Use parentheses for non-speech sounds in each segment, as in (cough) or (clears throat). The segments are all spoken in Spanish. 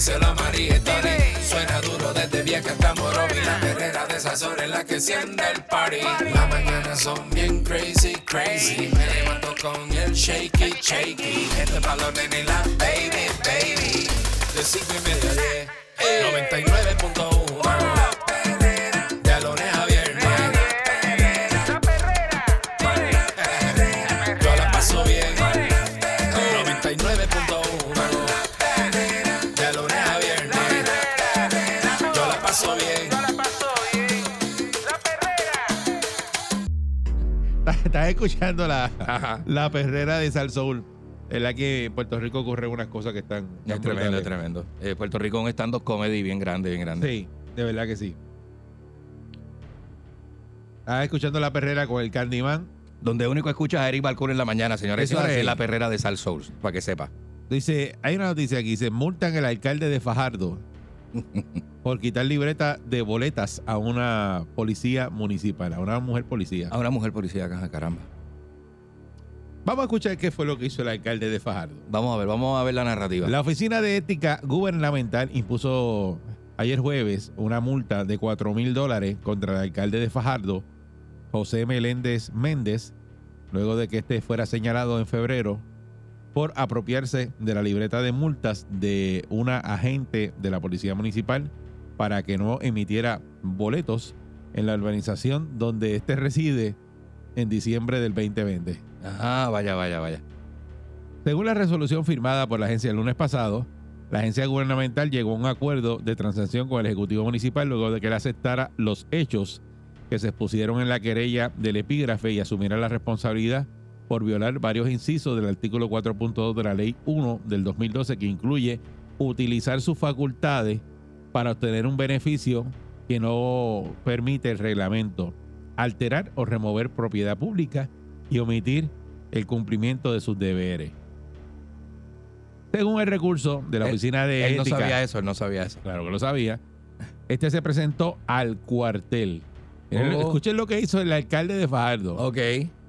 díselo a María y Tony. Suena duro desde vieja hasta Morovi. La perrera de esas horas en la que enciende el party. Las mañanas son bien crazy, crazy. Me levanto con el shaky, shaky. Este balón en la baby, baby. De cinco y media a diez. 99.1 (laughs) Estás- escuchando la, Ajá. la perrera de Sal Soul. En la que en Puerto Rico ocurren unas cosas que están. Es tremendo, es tremendo. Eh, Puerto Rico es un stand-up comedy bien grande, bien grande. Sí, de verdad que sí. Estás escuchando la perrera con el Candyman. Donde único escuchas a Eric Balcour en la mañana, señores Eso es la perrera de Sal Souls, para que sepa. Dice, hay una noticia aquí, dice, multan al alcalde de Fajardo (laughs) por quitar libreta de boletas a una policía municipal, a una mujer policía. A una mujer policía, caja, caramba. Vamos a escuchar qué fue lo que hizo el alcalde de Fajardo. Vamos a ver, vamos a ver la narrativa. La Oficina de Ética Gubernamental impuso ayer jueves una multa de 4 mil dólares contra el alcalde de Fajardo, José Meléndez Méndez, luego de que este fuera señalado en febrero por apropiarse de la libreta de multas de una agente de la Policía Municipal para que no emitiera boletos en la urbanización donde este reside en diciembre del 2020. Ajá, vaya, vaya, vaya. Según la resolución firmada por la agencia el lunes pasado, la agencia gubernamental llegó a un acuerdo de transacción con el Ejecutivo Municipal luego de que él aceptara los hechos que se expusieron en la querella del epígrafe y asumiera la responsabilidad por violar varios incisos del artículo 4.2 de la Ley 1 del 2012 que incluye utilizar sus facultades para obtener un beneficio que no permite el reglamento, alterar o remover propiedad pública y omitir el cumplimiento de sus deberes. Según el recurso de la Él- Oficina de Él no Ética, sabía eso, él no sabía eso. claro que lo sabía, este se presentó al cuartel. Oh. Escuchen lo que hizo el alcalde de Fajardo. Ok.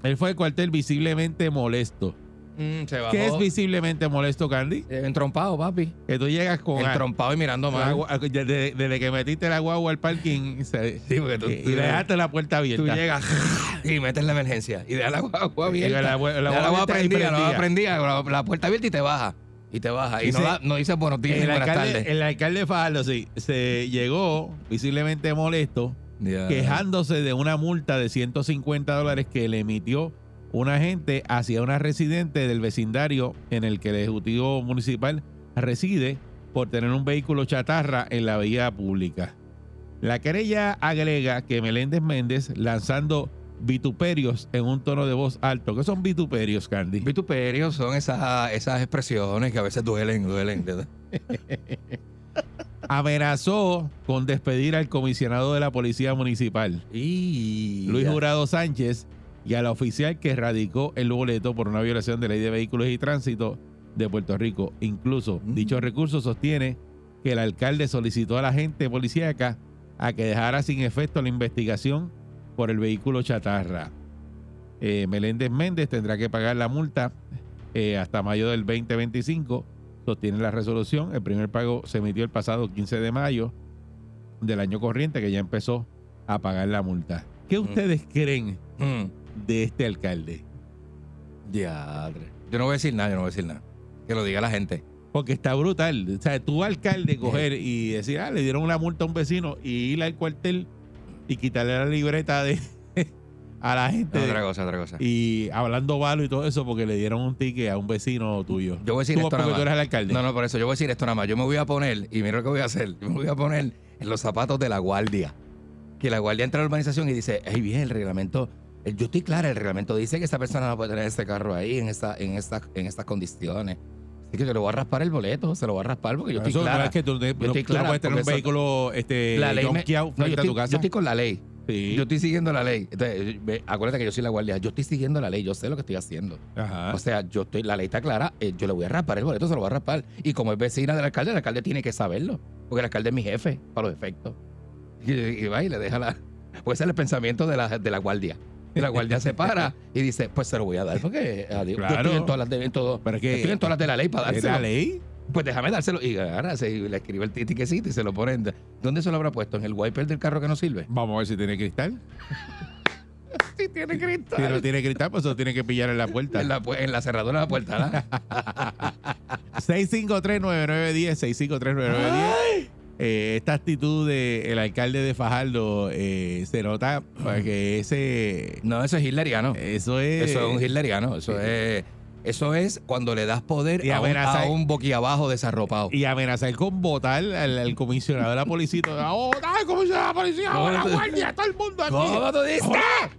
Él fue al cuartel visiblemente molesto. Mm, se bajó. ¿Qué es visiblemente molesto, Candy? Eh, Entrompado, papi. Que tú llegas con... Entrompado y mirando la mal. desde, desde que metiste la guagua al parking (laughs) se- Sí, porque tú, y, tú- y dejaste la puerta abierta. tú llegas (laughs) y metes la emergencia y dejas la guagua abierta. la la Dejas guagua prendida, la guagua prendida. la, la puerta abierta y te baja. Y te baja. Y, Y no, se- no dices buenos días ni el, buenas alcalde, tardes. el alcalde de Fajardo, sí, se llegó visiblemente molesto, Quejándose de una multa de 150 dólares que le emitió un agente hacia una residente del vecindario en el que el Ejecutivo Municipal reside por tener un vehículo chatarra en la vía pública. La querella agrega que Meléndez Méndez, lanzando vituperios en un tono de voz alto, ¿qué son vituperios, Candy? Vituperios son esas, esas expresiones que a veces duelen, duelen. (laughs) amenazó con despedir al comisionado de la Policía Municipal, Y Luis. Jurado Sánchez, y al oficial que radicó el boleto por una violación de ley de vehículos y tránsito de Puerto Rico. Incluso Mm. dicho recurso sostiene que el alcalde solicitó a la gente policíaca a que dejara sin efecto la investigación por el vehículo chatarra. Eh, Meléndez Méndez tendrá que pagar la multa eh, hasta mayo del 2025. Sostiene la resolución. El primer pago se emitió el pasado 15 de mayo del año corriente, que ya empezó a pagar la multa. ¿Qué ustedes creen Mm. de este alcalde? Diadre. Yo no voy a decir nada, yo no voy a decir nada. Que lo diga la gente. Porque está brutal. O sea, tú alcalde coger y decir, ah, le dieron una multa a un vecino y ir al cuartel y quitarle la libreta de a la gente. otra cosa, otra cosa. Y hablando malo y todo eso porque le dieron un ticket a un vecino tuyo. Yo voy a decir Tú, esto porque nada tú más. eres el alcalde. No, no, por eso yo voy a decir esto nada más. Yo me voy a poner, y mira lo que voy a hacer. Yo me voy a poner en los zapatos de la guardia. Que la guardia entra a la urbanización y dice, hey, bien, el reglamento, eh, yo estoy clara, el reglamento dice que esta persona no puede tener este carro ahí en, esta, en, esta, en estas condiciones. Así que yo le voy a raspar el boleto, se lo voy a raspar porque yo Eso estoy no clara. es que tú, no- estoy tú no puedes tener un eso- vehículo este, la ley me- no, yo estoy, tu casa. yo estoy con la ley. Sí. Yo estoy siguiendo la ley. Entonces, ve, acuérdate que yo soy la guardia. Yo estoy siguiendo la ley. Yo sé lo que estoy haciendo. Ajá. O sea, yo estoy, la ley está clara. eh, yo le voy a raspar el boleto, se lo voy a raspar. Y como es vecina del alcalde, el alcalde tiene que saberlo. Porque el alcalde es mi jefe, para los efectos. (laughs) Y, y va y le deja la. Puede ser el pensamiento de la, de la guardia. Y la guardia se para y dice, pues se lo voy a dar. Porque adiós, yo Claro. estoy en todas las de, en todo, Pero es que- estoy en todas las de la ley para ¿Es dárselo. la ley? Pues déjame dárselo. Y agarra, se, le escribe el tiquecito y se lo ponen. ¿Dónde se lo habrá puesto? ¿En el wiper del carro que no sirve? Vamos a ver si tiene cristal. (laughs) Sí, tiene cristal. Si no tiene cristal, pues eso tiene que pillar en la puerta. En la, pu- en la cerradura de la puerta, ¿verdad? (laughs) 6539910, 6539910. Eh, esta actitud del alcalde de Fajardo eh, se nota que ese No, eso es hitleriano. eso es Eso es un hitleriano. Eso es, eso es cuando le das poder Y a un, amenaza- a un boquiabajo desarropado. y amenazar con votar al, al comisionado de la policía. ¡A votar al comisionado de la policía! ¡A la guardia! ¡Todo el mundo aquí! ¿Cómo tú dices?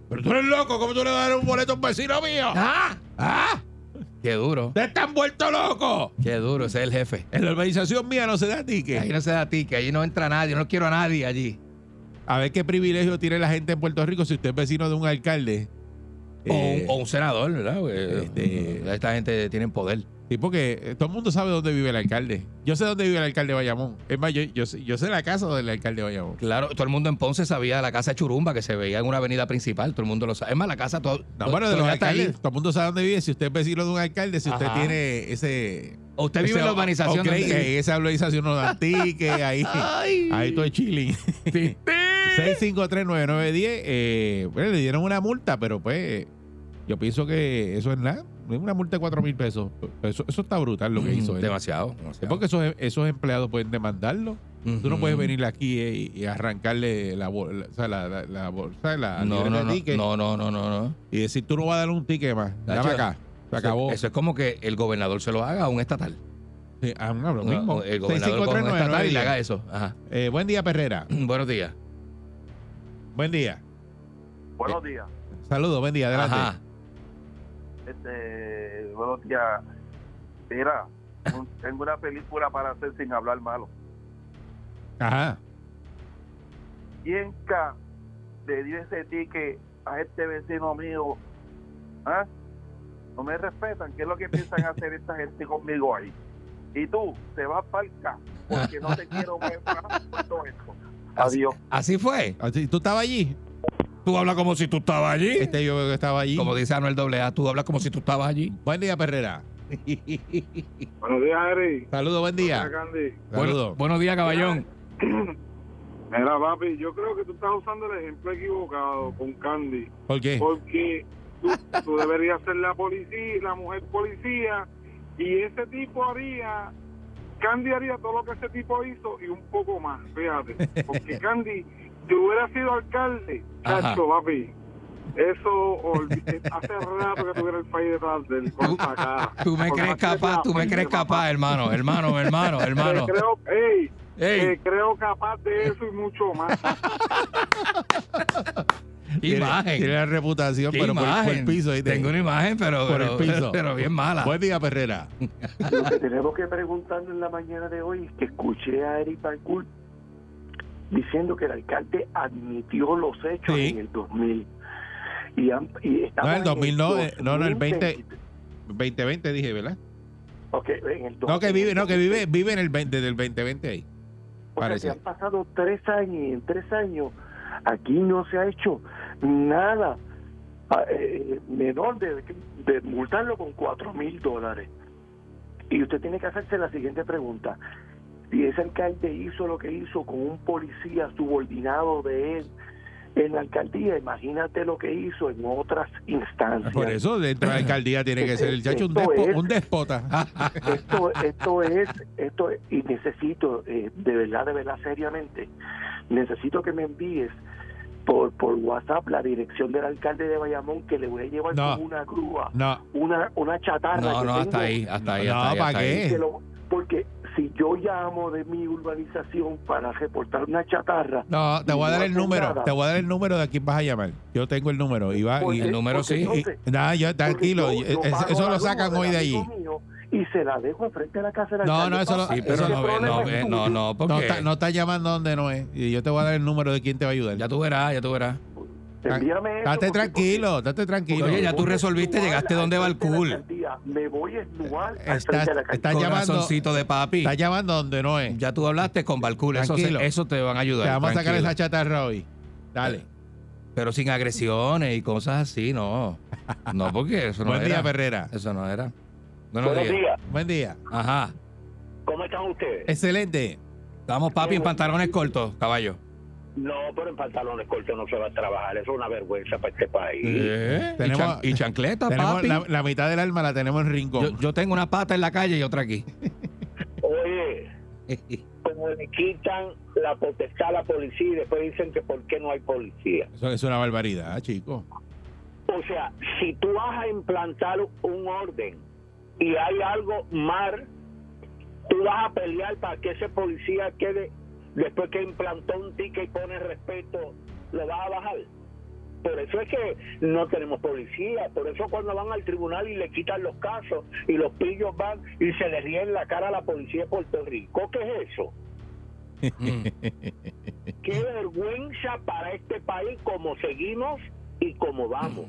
¡Pero tú eres loco! ¿Cómo tú le vas a dar un boleto a un vecino mío? ¡Ah! ¡Ah! Qué duro. ¡Te están vuelto loco! Qué duro. Ese es el jefe. En la organización mía no se da Ahí ticket. no se da ti, que allí no entra nadie. No quiero a nadie allí. A ver qué privilegio tiene la gente en Puerto Rico si usted es vecino de un alcalde. O, Eh, un, o un senador, ¿verdad? Porque, este- esta gente tiene poder. Sí, porque eh, todo el mundo sabe dónde vive el alcalde. Yo sé dónde vive el alcalde de Bayamón. Es más, yo, yo, sé, yo sé la casa del alcalde de Bayamón. Claro, todo el mundo en Ponce sabía la casa de Churumba que se veía en una avenida principal. Todo el mundo lo sabe. Es más, la casa todo. No, todo- bueno, de los alcaldes, todo el mundo sabe dónde vive. Si usted es vecino de un alcalde, si usted Ajá. tiene ese... O usted vive en la urbanización. o cree que esa urbanización no dan (laughs) ticket, ahí, Ay. ahí todo es chilling. 6539910, (laughs) eh, bueno, le dieron una multa, pero pues yo pienso que eso es nada. Es una multa de 4 mil pesos. Eso, eso está brutal lo que hizo él. Mm, Demasiado. Es demasiado. porque esos, esos empleados pueden demandarlo. Tú no puedes venir aquí eh, y, arrancarle la, bol- la, la, la, la No, no, de no, ticket no, no, no, no, no. y decir tú no vas a darle un ticket más. Dame acá. Se Eso- acabó. Eso es como que el gobernador se lo haga a un estatal. Sí, ah, no, lo No, mismo. el gobernador coja un 6539910. estatal y le haga eso. Ajá. Eh, buen día, Perrera. (clears throat) Buenos días. Buen día. Buenos días. Saludos, buen día. Adelante. Ajá. Este, buenos días. Mira, un- tengo una película para hacer sin hablar malo. Ajá. ¿Quién ca le dio ese ticket a este vecino mío? ¿Ah? No me respetan. ¿Qué es lo que piensan hacer esta gente conmigo ahí? Y tú, te vas para el ca porque no te quiero ver más por todo esto. Adiós. Así fue. Así, ¿Tú estabas allí? Tú hablas como si tú estabas allí. Este yo veo que estaba allí. Como dice Anuel AA, tú hablas como si tú estabas allí. Buen día, Perrera. Buenos días, Eri. Saludos, buen día. Candy. Saludos. Bueno- buenos días, caballón. (clears throat) Mira, papi, yo creo que tú estás usando el ejemplo equivocado con Candy. ¿Por qué? porque tú, tú deberías ser la policía, la mujer policía, y ese tipo haría, Candy haría todo lo que ese tipo hizo y un poco más, fíjate, (laughs) porque Candy, si hubiera sido alcalde, Ajá. chacho, papi, eso olvi- hace rato que tuviera el país detrás del con cara. Tú me crees capaz, tú me crees capaz, hermano, hermano, hermano, hermano. Te creo, ey, Ey, te creo capaz de eso y mucho más. (laughs) Imagen. Tiene la reputación, pero por, por el imagen. piso. ¿viste? Tengo una imagen, pero, Por pero, el piso. (laughs) pero bien mala. Buen día, Perrera. Lo que tenemos que preguntarnos en la mañana de hoy es que escuché a Eric Balcourt diciendo que el alcalde admitió los hechos Sí. en el 2000. Y, han- y No, el 2000 no, en eh, no, no, el 20. 2020. 2020 dije, ¿verdad? Ok, en el No, que 2000. vive, no, que vive, vive en el 20, del 2020 ahí. O sea, parece. que han pasado tres años y en tres años aquí no se ha hecho nada ah, eh, menor de, de multarlo con cuatro mil dólares. Y usted tiene que hacerse la siguiente pregunta. Si ese alcalde hizo lo que hizo con un policía subordinado de él en la alcaldía, imagínate lo que hizo en otras instancias. Por eso, dentro de la alcaldía tiene que ser el chacho un, despo- es- un déspota. (laughs) esto esto es esto es- y necesito eh, de verdad de verdad seriamente necesito que me envíes por por WhatsApp la dirección del alcalde de Bayamón que le voy a llevar No. con una grúa No, una una chatarra No, que no, hasta ahí, hasta ahí, No, hasta ahí. ¿para hasta qué? ahí. que lo- porque si yo llamo de mi urbanización para reportar una chatarra no, te voy a dar el No número. nada. Te voy a dar el número de a quién vas a llamar. Yo tengo el número. Y va, porque- y, el número sí. y- entonces- nada, yo, tranquilo. yo- yo eso lo sacan hoy de allí. mío, y se la dejo enfrente de la casa No, no, eso lo-. Sí, pero no, ve- no, ve- no, no, porque No está, no está llamando donde no es. Y yo te voy a dar el número de quién te va a ayudar. ya tú verás, ya tú verás. Envíame eso, Date porque- tranquilo, date tranquilo. Oye, ya tú resolviste, Voy a llegaste donde va el cool. Me voy a esnuar Estás- estás llamando- de papi. Está llamando donde no es. Ya tú hablaste con Balcool, eso, Tranquilo. eso te van a ayudar. Te vamos a sacar tranquilo. esa chatarra hoy. Dale. Pero sin agresiones y cosas así, no. No, porque eso no (laughs) Buen era. día, Ferrera. Eso no era. Buenos, Buenos días. días. Buen día. Ajá. ¿Cómo están ustedes? Excelente. Estamos papi en pantalones cortos, caballo. No, pero en pantalones cortos no se va a trabajar. Eso es una vergüenza para este país. ¿Eh? Tenemos- y, chan- y chancleta, Tenemos papi. la, la mitad del alma la tenemos en rincón. Yo, yo tengo una pata en la calle y otra aquí. Oye, como le quitan la potestad a la policía y después dicen que por qué no hay policía. Eso es una barbaridad, chico. O sea, si tú vas a implantar un orden y hay algo mal, tú vas a pelear para que ese policía quede, después que implantó un ticket y pone respeto, lo vas a bajar. Por eso es que no tenemos policía, por eso cuando van al tribunal y le quitan los casos y los pillos van y se le ríen la cara a la policía de Puerto Rico, ¿qué es eso? Mm. (laughs) Qué vergüenza para este país como seguimos y como vamos.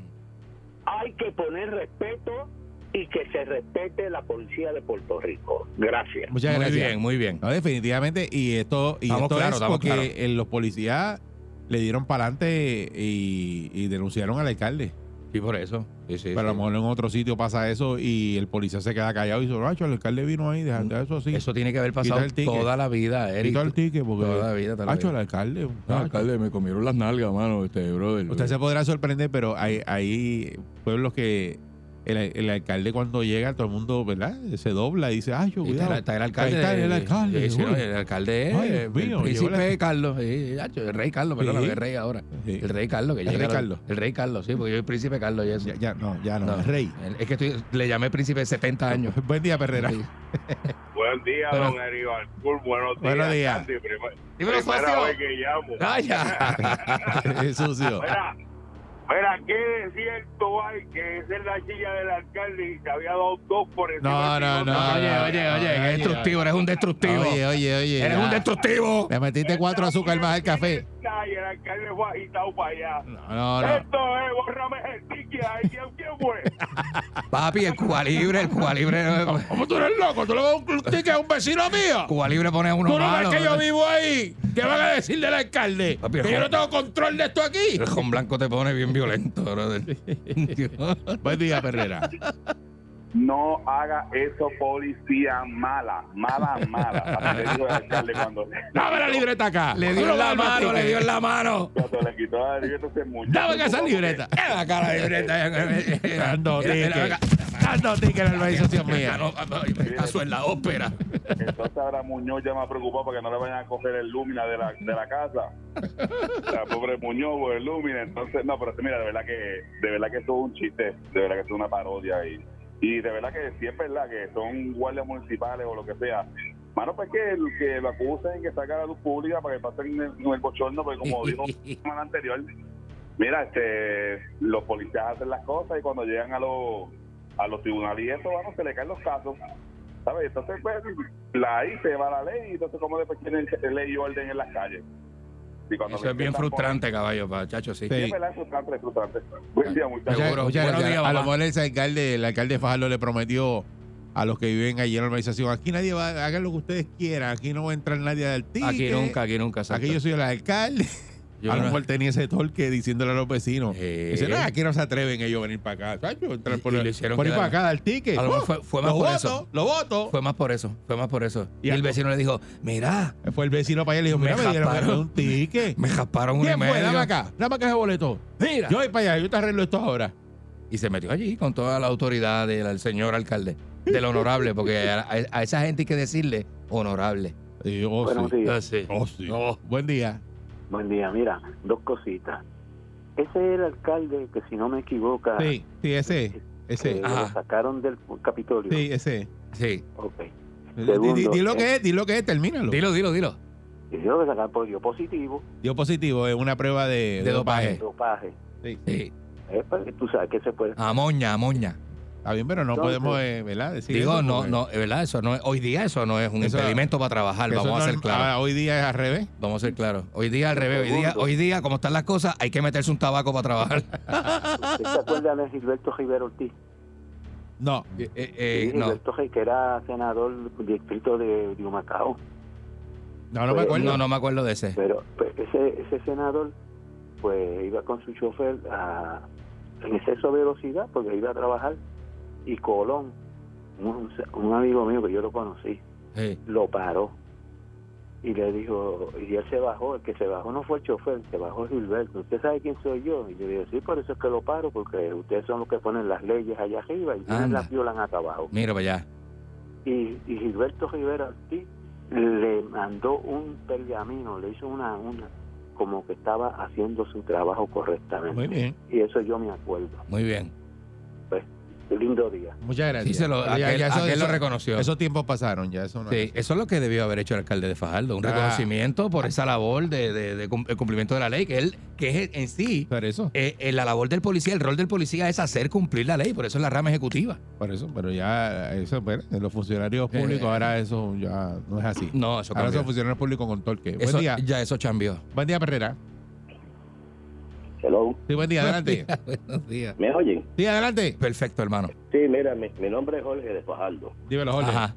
Hay que poner respeto y que se respete la policía de Puerto Rico. Gracias. Muchas muy gracias. bien, muy bien. No, definitivamente. Y esto, y Estamos esto es estamos porque eh, los policías le dieron para adelante y, y denunciaron al alcalde. Sí, por eso. Sí, sí, Pero a lo mejor en otro sitio pasa eso y el policía se queda callado y dice, "Racho, el alcalde vino ahí, dejando eso así. Eso tiene que haber pasado el toda la vida, Eric. El ticket porque Toda la vida, toda la Racho, vida. el alcalde, No, muchacho. alcalde, me comieron las nalgas, mano, este, brother. Usted se podrá sorprender, pero hay, hay pueblos que el, el alcalde cuando llega, todo el mundo, ¿verdad? Se dobla y dice, ay, yo, cuidado. está el alcalde. Está el alcalde, el alcalde es el mío, príncipe Carlos. el rey Carlos, perdón, Sí. el rey ahora. Sí. El rey Carlos, que El rey lo- Carlos. El rey Carlos, sí, porque yo soy príncipe Carlos y eso. Ya, ya, no, ya no, No, el rey. Es que estoy- le llamé príncipe de 70 años. Buen día, Perrera. Sí. (laughs) Buen día, Bueno. don Balcour. Buenos días. Buenos días. Dímelo, primera socio. vez que llamo. ¡Vaya! Es (laughs) sucio. Mira, mira, qué cierto hay que esa es la silla del alcalde y se había dado dos por encima. No, no, no. oye, oye, oye, qué destructivo, eres un destructivo. Oye, oye, oye. eres ya. un destructivo. Le metiste cuatro azúcar más al café. Y el alcalde fue agitado para allá. No, no, no. Esto es, bórrame el ticket. ahí, ¿Quién, quién fue? Papi, el Cuba Libre, el Cuba Libre. ¿Cómo tú eres loco? ¿Tú le vas a un ticket a un vecino mío? Cuba Libre pone uno ¿Tú no malo. ves que yo vivo ahí? ¿Qué van a decir del alcalde? Papi, que yo no tengo control de esto aquí. El con blanco te pone bien violento, brother. (laughs) Buen día, Perrera. (laughs) No haga eso, policía mala, mala, mala. (laughs) Le dijo el alcalde cuando, (laughs) Dame la libreta acá. Le dio en la mano, le dio en la mano. cuando le quitó la libreta muchacho. Dame que esa libreta. Ven acá la libreta. (laughs) Dando ticket. Dando ticket en la organización mía. Caso en la ópera. Entonces ahora Muñoz ya me ha preocupado para que no le vayan a coger el Lumina de la, de la casa. La pobre Muñoz por el Lumina. Entonces, no, pero mira, de verdad que de verdad que esto es un chiste, de verdad que esto es una parodia y, y de verdad que sí es verdad que son guardias municipales o lo que sea. Mano, pues que, el- que lo acusen, que saque a la luz pública para que pasen el, el bochorno, porque como (laughs) dijo la semana anterior, mira, este, los policías hacen las cosas y cuando llegan a los a los tribunales y eso, vamos, se le caen los casos. ¿Sabes? Entonces, pues, la ahí se va la ley y entonces, ¿cómo después tienen ley y orden en las calles? Y cuando Eso es bien frustrante, caballo, pa, chacho, sí. Sí, Sí. es verdad, es frustrante, es frustrante. Buen día, muchachos. Muchas, Seguro. muchas Buenos gracias. días, a lo mejor ese alcalde, el alcalde Fajardo le prometió a los que viven allí en la organización, aquí nadie va, hagan lo que ustedes quieran, aquí no va a entrar nadie del ticket. Aquí nunca, aquí nunca. exacto. Aquí yo soy el alcalde. Yo a lo no- mejor tenía ese torque diciéndole a los vecinos. Eh. Dice, no, aquí no se atreven ellos a venir para acá. Entrar Y- por, y el- le hicieron por ir para acá, dar ticket. A lo mejor fue- fue más lo por voto, eso. Lo voto. Fue más por eso, fue más por eso. Y Y, el vecino le dijo, mira, Fue el vecino para allá y le dijo, Me mira, me dieron jasparon. un ticket. (laughs) me jasparon un y ¿Quién fue? medio. Dame acá. Dame acá ese boleto. Mira. Yo voy para allá, yo te arreglo esto ahora. Y se metió allí con toda la autoridad del señor alcalde, del honorable, porque a, a- a esa gente hay que decirle honorable. Y yo, oh, Buenos sí. días. Ah, sí. Oh, sí. Oh. Buen día. Buen día. Mira, dos cositas. Ese es el alcalde que, si no me equivoco, Sí, sí, ese. Ese. que lo Ajá. sacaron del Capitolio. Sí, ese. Sí. Ok. Segundo, di- di lo eh. que es, di lo que es, termínalo. Dilo, dilo, dilo. Y yo que sacar por dio positivo, Dio positivo en una prueba de, De dopaje. dopaje. Sí. Eh, pues, tú sabes que se puede. Amoña, amoña. Está bien, pero no Entonces- podemos, eh, ¿verdad? Decir Digo, eso no, porque- no, es verdad, eso no es, hoy día eso no es un Eso- impedimento para trabajar, vamos a ser claros. ah, hoy día es al revés. Vamos a ser claros. Hoy día al revés, hoy día, hoy día, como están las cosas, hay que meterse un tabaco para trabajar. (laughs) ¿Usted se acuerda de Gilberto Rivera Ortiz? No. Eh, eh, eh, Sí, no, Gilberto que era senador del distrito de, de Humacao. No, no me Pues, acuerdo. no, no me acuerdo de ese. Pero pues, ese, ese senador pues iba con su chofer a, en exceso de velocidad porque iba a trabajar y Colón, un, un amigo mío que yo lo conocí, Sí. lo paró y le dijo, y él se bajó, el que se bajó no fue el chofer, se bajó Gilberto, ¿usted sabe quién soy yo? Y yo le digo, sí, por eso es que lo paro, porque ustedes son los que ponen las leyes allá arriba y ustedes las violan acá abajo. Mira para allá. Y, y Gilberto Rivera Ortiz le mandó un pergamino, le hizo una, una, como que estaba haciendo su trabajo correctamente. Muy bien. Y eso yo me acuerdo. Muy bien. Pues, lindo día. Muchas gracias. Sí, se lo, Pero ya- aquel, ya eso- aquel lo reconoció. Esos tiempos pasaron, ya eso no Sí, eso es lo que debió haber hecho el alcalde de Fajardo, un Ah. reconocimiento por esa labor de, cumplimiento de la ley, que él, que es en sí, Por eso, eh, eh, la labor del policía, el rol del policía es hacer cumplir la ley, por eso es la rama ejecutiva. por eso, pero ya eso, bueno, en los funcionarios Eh. públicos ahora eso ya no es así. No, eso ahora cambió. son funcionarios públicos con torque. Eso- buen día. Ya eso cambió. Buen día, Perrera. Hello, Sí, buen día, adelante. Buenos días. ¿me oyen? Sí, adelante. Perfecto, hermano. Sí, mira, mi, mi nombre es Jorge de Fajardo. Dímelo, Jorge. Ajá.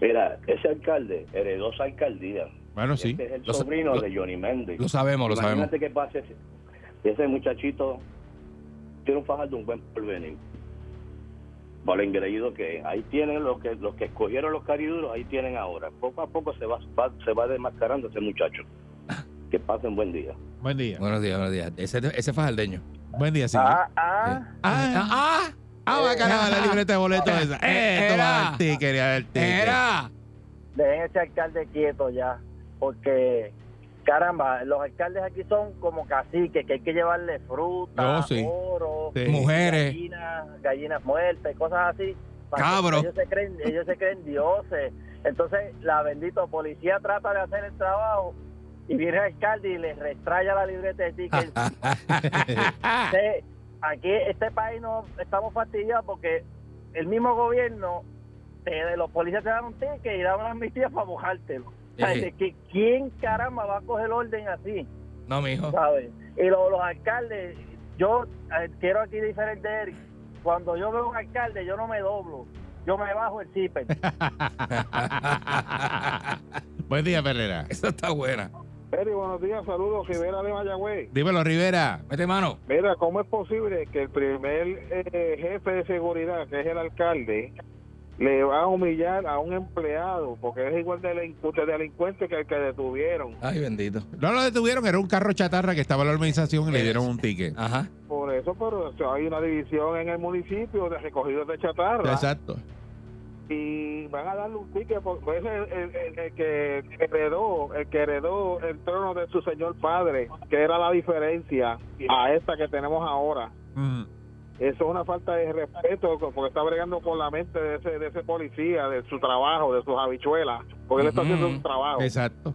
Mira, ese alcalde heredó esa alcaldía. Bueno, sí. Este es el Lo sobrino lo- de Johnny Méndez. Lo sabemos, lo sabemos. Imagínate qué pasa ese, ese muchachito tiene un Fajardo un buen porvenir. Por lo engreído que es. ahí tienen los que los que escogieron los cariduros, ahí tienen ahora. Poco a poco se va, va- se va desmascarando ese muchacho. Que pasen buen día. Buen día. Buenos días, buenos días. Ese, ese fajardeño. Buen día, sí. ah, Ah, ah, ah, Ah, va a cargar la libreta de boletos esa. Eh, ticket, al ticket. era. dejen ese alcalde quieto ya, porque caramba, los alcaldes aquí son como caciques, que hay que llevarle fruta, Oh, sí. oro, Sí. Mujeres. gallinas, gallinas muertas, cosas así. para que Cabro. Ellos se creen, ellos se creen dioses. Entonces, la bendito policía trata de hacer el trabajo y viene el alcalde y le restraya la libreta de tickets. (laughs) Este, aquí este país no estamos fastidiados porque el mismo gobierno te- los policías te dan un ticket y dan una amnistía para mojártelo. O sea, que ¿Quién caramba va a coger orden así? No, mijo. ¿Sabes? Y lo- los alcaldes, yo eh, quiero aquí diferenciar, cuando yo veo un alcalde yo no me doblo, yo me bajo el zipper. (laughs) Buen día, Perrera. Esa está buena. Peri, buenos días, saludos, Rivera de Mayagüez. Dímelo, Rivera. Mete mano. Mira, ¿cómo es posible que el primer eh, jefe de seguridad, que es el alcalde, le va a humillar a un empleado porque es igual de delincuente, delincuente que el que detuvieron? Ay, bendito. No lo detuvieron, era un carro chatarra que estaba en la organización y le dieron un ticket. Ajá. Por eso, pero o sea, hay una división en el municipio de recogidos de chatarra Exacto. Y van a darle un ticket por el, el- el- el que heredó, el que heredó el trono de su señor padre, que era la diferencia a esta que tenemos ahora. Mm. Eso es una falta de respeto porque está bregando con la mente de ese, de ese policía, de su trabajo, de sus habichuelas, porque él está haciendo su trabajo. Exacto.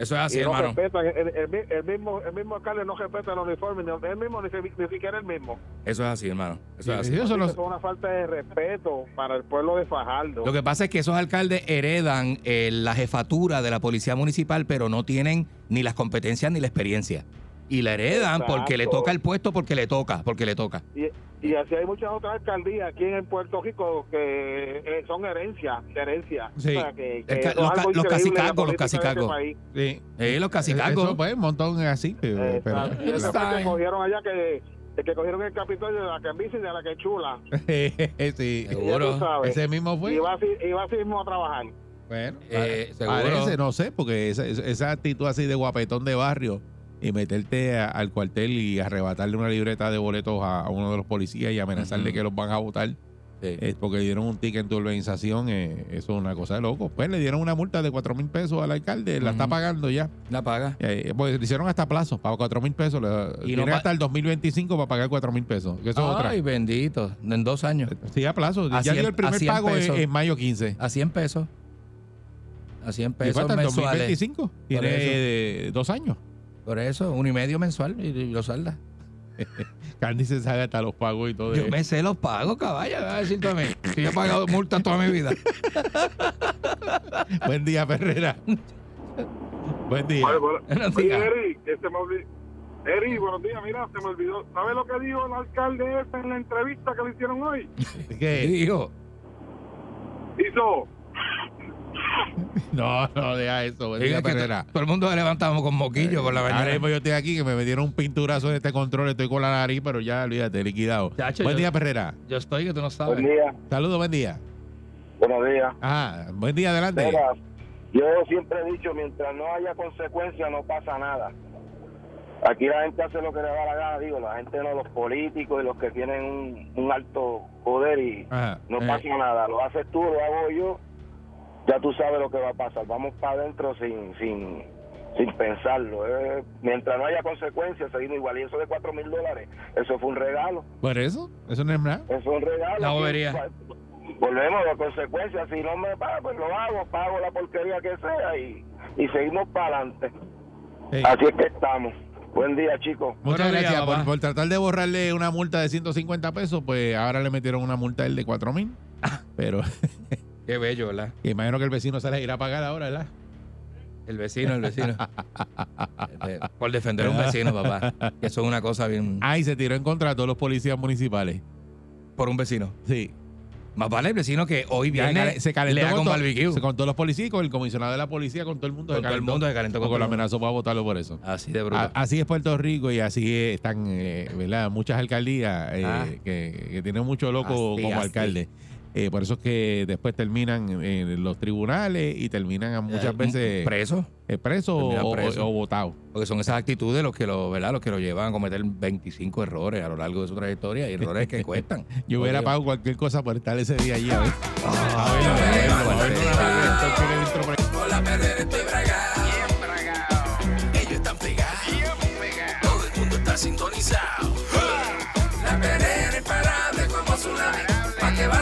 Eso es así, y no hermano. el, el- el mismo, el mismo alcalde no respeta el uniforme, ni él mismo, ni, ni siquiera él mismo. Eso es así, hermano. Eso es Sí, así. sí, eso no- Eso es una falta de respeto para el pueblo de Fajardo. Lo que pasa es que esos alcaldes heredan eh, la jefatura de la policía municipal, pero no tienen ni las competencias ni la experiencia. Y la heredan porque le toca el puesto, porque le toca, porque le toca. Y, y así hay muchas otras alcaldías aquí en Puerto Rico que eh, son herencia, herencia. Sí. O sea, que, que es los ca- los cacicacos, los este cacicacos. país. Sí. Eh, los casicacos. Eso, pues, un montón así. Pero, que cogieron allá que, que cogieron el Capitolio de la bici y de la que chula. (laughs) sí. Seguro. sabes. Ese mismo fue. Y va así, va así mismo a trabajar. Bueno, Eh, seguro. parece, no sé, porque esa actitud así de guapetón de barrio y meterte a- al cuartel y arrebatarle una libreta de boletos a, a uno de los policías y amenazarle que los van a votar Sí. es porque dieron un ticket en tu organización, eh, eso es una cosa de loco. Pues le dieron una multa de 4 mil pesos al alcalde, la está pagando ya. La paga. Eh, pues le hicieron hasta plazo, para 4 mil pesos. Y no hasta el 2025 para pagar 4 mil pesos. Que eso es otra. Ay, bendito. En dos años. Sí, a plazo. A ya 100 dio el primer a 100 pago en, mayo 15. A 100 pesos. A 100 Y pesos el. 2025. Tiene eh, dos años. Por eso, uno y medio mensual y, y lo salda. (laughs) Candy se sabe hasta los pagos y todo. Yo eso. me sé los pagos, caballo. me va a decir tú a mí. Que yo he pagado multas toda mi vida. (laughs) Buen día, Ferrera. (laughs) Buen día. Bueno, Buenos oye, días. Eri, que se me olvidó. Eri, buenos días, mira, se me olvidó. ¿Sabes lo que dijo el alcalde ese en la entrevista que le hicieron hoy? ¿Qué ¿Qué? dijo? Hizo, (laughs) No, no, deja eso. Buen Diga día, que to- todo el mundo se levantamos con moquillo por la Ahora mañana. mismo yo estoy aquí que me metieron un pinturazo en este control, estoy con la nariz, pero ya, olvídate, liquidado. Chacho, buen yo- día, Ferrera. Yo estoy que tú no sabes. Buen día, Saludos, buen día. buenos días. Ajá, buen día, adelante. Mira, yo siempre he dicho, mientras no haya consecuencias no pasa nada. Aquí la gente hace lo que le da la gana, digo, la gente no, los políticos y los que tienen un, un alto poder y Ajá, no eh. pasa nada. Lo haces tú, lo hago yo, ya tú sabes lo que va a pasar. Vamos para adentro sin, sin, sin pensarlo. eh. Mientras no haya consecuencias, seguimos igual. Y eso de cuatro mil dólares, eso fue un regalo. Por eso, eso no es nada. Eso es un regalo. La bobería. Volvemos a las consecuencias. Si no me paga, pues lo hago, pago la porquería que sea y, y seguimos para adelante. Sí. Así es que estamos. Buen día, chicos. Muchas Buenos días, gracias por, tratar de borrarle una multa de 150 pesos, pues ahora le metieron una multa a él de 4 mil. (laughs) Pero Qué bello, ¿verdad? imagino que el vecino se la irá a pagar ahora, ¿verdad? El vecino, el vecino. (laughs) Eh, Por defender a un vecino, papá. Que eso es una cosa bien. Ah, y se tiró en contra de todos los policías municipales. Por un vecino. Sí. Más vale el vecino que hoy viene. se calentó le con, todo- barbecue. se- con todos los policías, y con el comisionado de la policía, con todo el mundo. Con todo el mundo se calentó con mundo. amenazó para votarlo por eso. Así de bruto. A- así es Puerto Rico y así es- están, eh, ¿verdad? Muchas alcaldías eh, Ah. que, que tienen mucho loco Así, como así. alcalde. Eh, por eso es que después terminan en los tribunales y terminan muchas Eh, veces preso. eh, presos Terminan o, preso. o votados. Porque son esas actitudes los que lo, ¿verdad? Los que lo llevan a cometer 25 errores a lo largo de su trayectoria y errores que (laughs) cuestan. Yo hubiera pagado cualquier cosa por estar ese día allí. A ver. Con la perrera estoy bragado. Bien bragado. Ellos están pegados. Todo el mundo está sintonizado.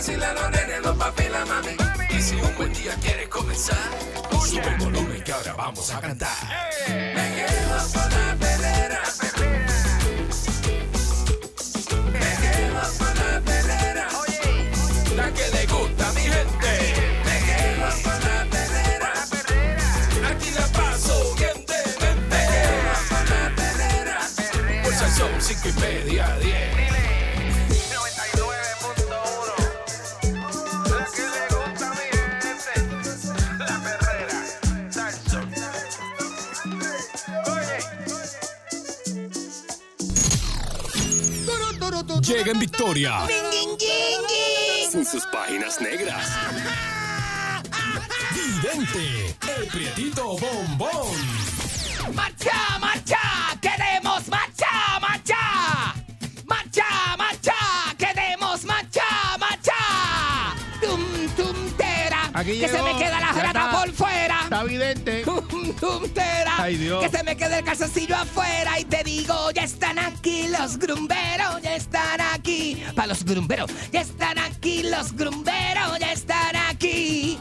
Vacilen los nenes, los papi y la mami. Y si un buen día quieres comenzar, sube el volumen que ahora vamos a cantar. Me quedo con la perrera. Llega en victoria. Sin sus páginas negras. Vidente, el prietito bombón. ¡Marcha, marcha! ¡Queremos marcha, marcha! ¡Marcha, marcha! ¡Queremos marcha, marcha! ¡Tum, tum, tera! Aquí ¡Que se me queda la está. por fuera! Está evidente. ¡Que se me quede el calzoncillo afuera! Y te digo, ya están aquí los grumberos, ya están aquí. Para los grumberos, ya están aquí los grumberos, ya están aquí.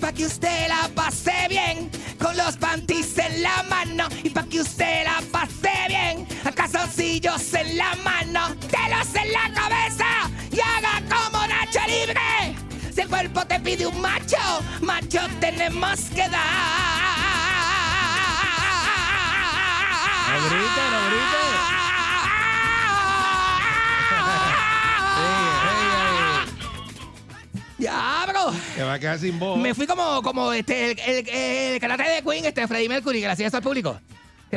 Pa' que usted la pase bien con los panties en la mano y pa' que usted la pase bien a calzoncillos en la mano, telos en la cabeza y haga como Nacho Libre. Si el cuerpo te pide un macho, macho tenemos que dar. Grite, no grite. ¡Diablo! Te va a quedar sin voz. Me fui como, como este, el, el, el karate de Queen, este Freddie Mercury, que le hacía eso al público. Que.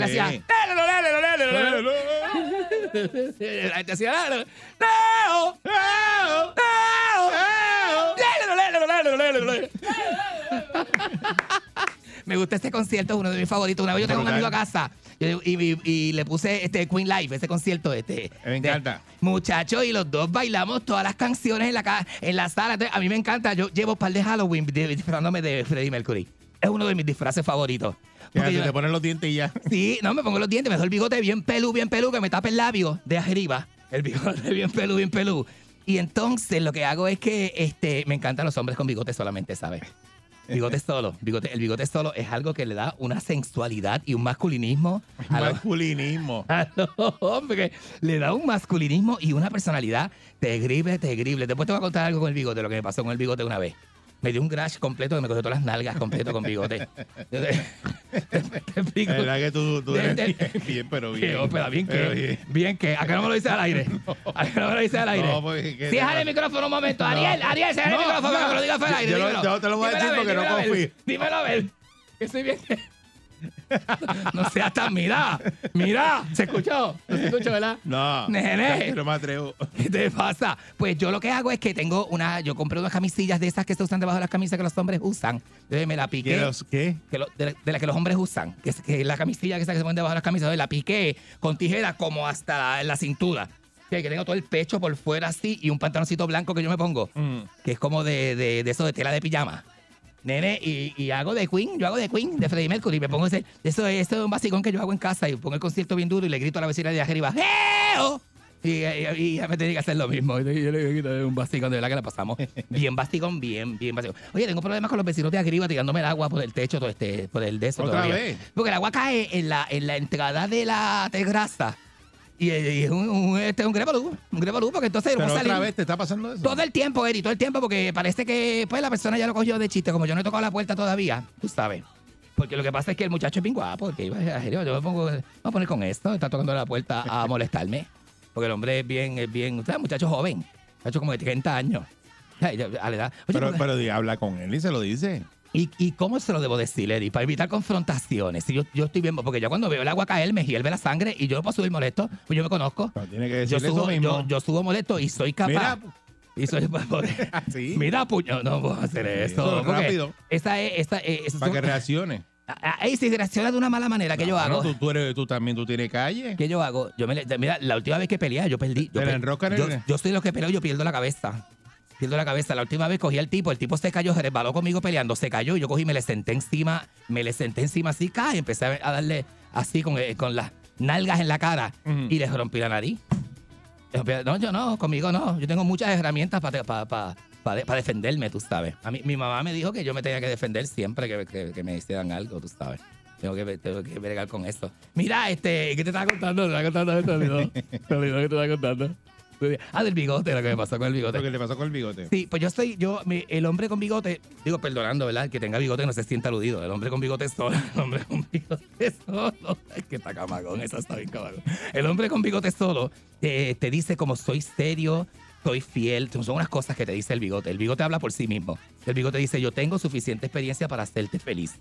Me gusta este concierto, es uno de mis favoritos. Una vez yo tengo un amigo a casa y, y- y le puse este Queen Live, ese concierto. Este, Me encanta. Muchachos, y los dos bailamos todas las canciones en la, en la sala. Entonces, a mí me encanta. Yo llevo un par de Halloween disfrazándome de Freddie Mercury. Es uno de mis disfraces favoritos. Ya, yo- te ponen los dientes y ya. Sí, no, me pongo los dientes, me dejo el bigote bien pelú, bien pelú, que me tape el labio de arriba. El bigote (laughs) bien pelú, bien pelú. Y entonces lo que hago es que este, me encantan los hombres con bigote solamente, ¿sabes? Bigote solo. Bigote, el bigote solo es algo que le da una sensualidad y un masculinismo a los, Masculinismo. (laughs) a los hombres. Le da un masculinismo y una personalidad terrible, terrible. Después te voy a contar algo con el bigote, lo que me pasó con el bigote una vez. Me dio un crash completo que me cogió todas las nalgas completo con bigote. (laughs) Te explico. La verdad que tú, tú eres De- de- bien, bien, pero bien. Bien, pero bien Pero que, bien. bien que, ¿a qué no me lo dice al aire? (laughs) ¿A qué no me lo dice al aire? No, que- Cierra el micrófono un momento, Ariel, Ariel, el No, micrófono para que no. lo digas fuera al aire. Yo te lo voy a decir porque no confío. Dímelo a ver. Que estoy bien. (laughs) No seas tan, mira, mira, ¿se escuchó? ¿No se escuchó, verdad? No. Nene. No me atrevo. ¿Qué te pasa? Pues yo lo que hago es que tengo una, yo compré unas camisillas de esas que se usan debajo de las camisas que los hombres usan. Entonces me la piqué. ¿Qué los qué? que lo- de, la- de la que los hombres usan, que es, que es la camisilla que, que se pone debajo de las camisas, la piqué con tijera como hasta la, la cintura. Que que tengo todo el pecho por fuera así y un pantaloncito blanco que yo me pongo, Mm. que es como de, de, de eso de tela de pijama. Nene, y, y hago de Queen, yo hago de Queen, de Freddie Mercury, me pongo ese, eso es, eso es un basicón que yo hago en casa y pongo el concierto bien duro y le grito a la vecina de arriba, ¡Eo! Y, y, y ella me tenía que hacer lo mismo. Y yo le grito un basicón, de verdad que la pasamos. Bien basicón, bien, bien basicón. Oye, tengo problemas con los vecinos de arriba tirándome el agua por el techo, todo este, por el de eso ¿Otra todavía. vez? Porque el agua cae en la, en la entrada de la terraza. Y, y es un, un, este, un grebalú, un porque entonces Pero vamos a otra salir- vez te está pasando eso. todo el tiempo, Eri, todo el tiempo, porque parece que pues la persona ya lo cogió de chiste. Como yo no he tocado la puerta todavía, tú sabes. Porque lo que pasa es que el muchacho es bien guapo. Porque iba a yo me pongo, me voy a poner con esto, está tocando la puerta a (laughs) molestarme. Porque el hombre es bien, es bien, o sea, muchacho joven, muchacho como de 30 años. A la edad. Oye, Pero, pero habla con él y se lo dice. ¿Y, ¿Y cómo se lo debo decir, Eri? Para evitar confrontaciones. Si yo, yo estoy bien, porque yo cuando veo el agua caer me hierve la sangre y yo no puedo subir molesto, pues yo me conozco. Pero tiene que Yo decirle eso subo, mismo. yo, yo subo molesto y soy capaz. Mira, y soy, (laughs) Sí. Mira, puño, no puedo hacer eso. eso, rápido. Esa es, esa, esas para que reaccione. Ah, Ahí si reacciona de una mala manera, ¿qué yo hago? Tú, tú, eres, tú también tú tienes calle. ¿Qué yo hago? Yo me, mira, la última vez que peleé, yo perdí. Yo, ¿Te la per- en yo, yo soy lo que peleo, yo pierdo la cabeza. Pierdo la cabeza. La última vez cogí al tipo, el tipo se cayó, se resbaló conmigo peleando, se cayó, y yo cogí y me le senté encima, me le senté encima así, cae, empecé a darle así con, eh, con las nalgas en la cara y le rompí la nariz. No, yo no, conmigo no. Yo tengo muchas herramientas para para defenderme, tú sabes. A mí, mi mamá me dijo que yo me tenía que defender siempre que, que- que me hicieran algo, tú sabes. Tengo que, tengo que bregar con eso. Mira, este, ¿qué te estaba contando? Te estaba contando esto, olvidó. Te que te estaba contando. Ah, del bigote, lo que me pasó con el bigote. Lo que le pasó con el bigote. Sí, pues yo soy, yo, mi- el hombre con bigote, digo, perdonando, ¿verdad? El que tenga bigote no se sienta aludido. El hombre con bigote solo, el hombre con bigote (laughs) solo. Es que está camagón, eso está bien camagón. El hombre con bigote solo eh, te dice como soy serio, soy fiel. Son unas cosas que te dice el bigote. El bigote habla por sí mismo. El bigote dice, yo tengo suficiente experiencia para hacerte feliz.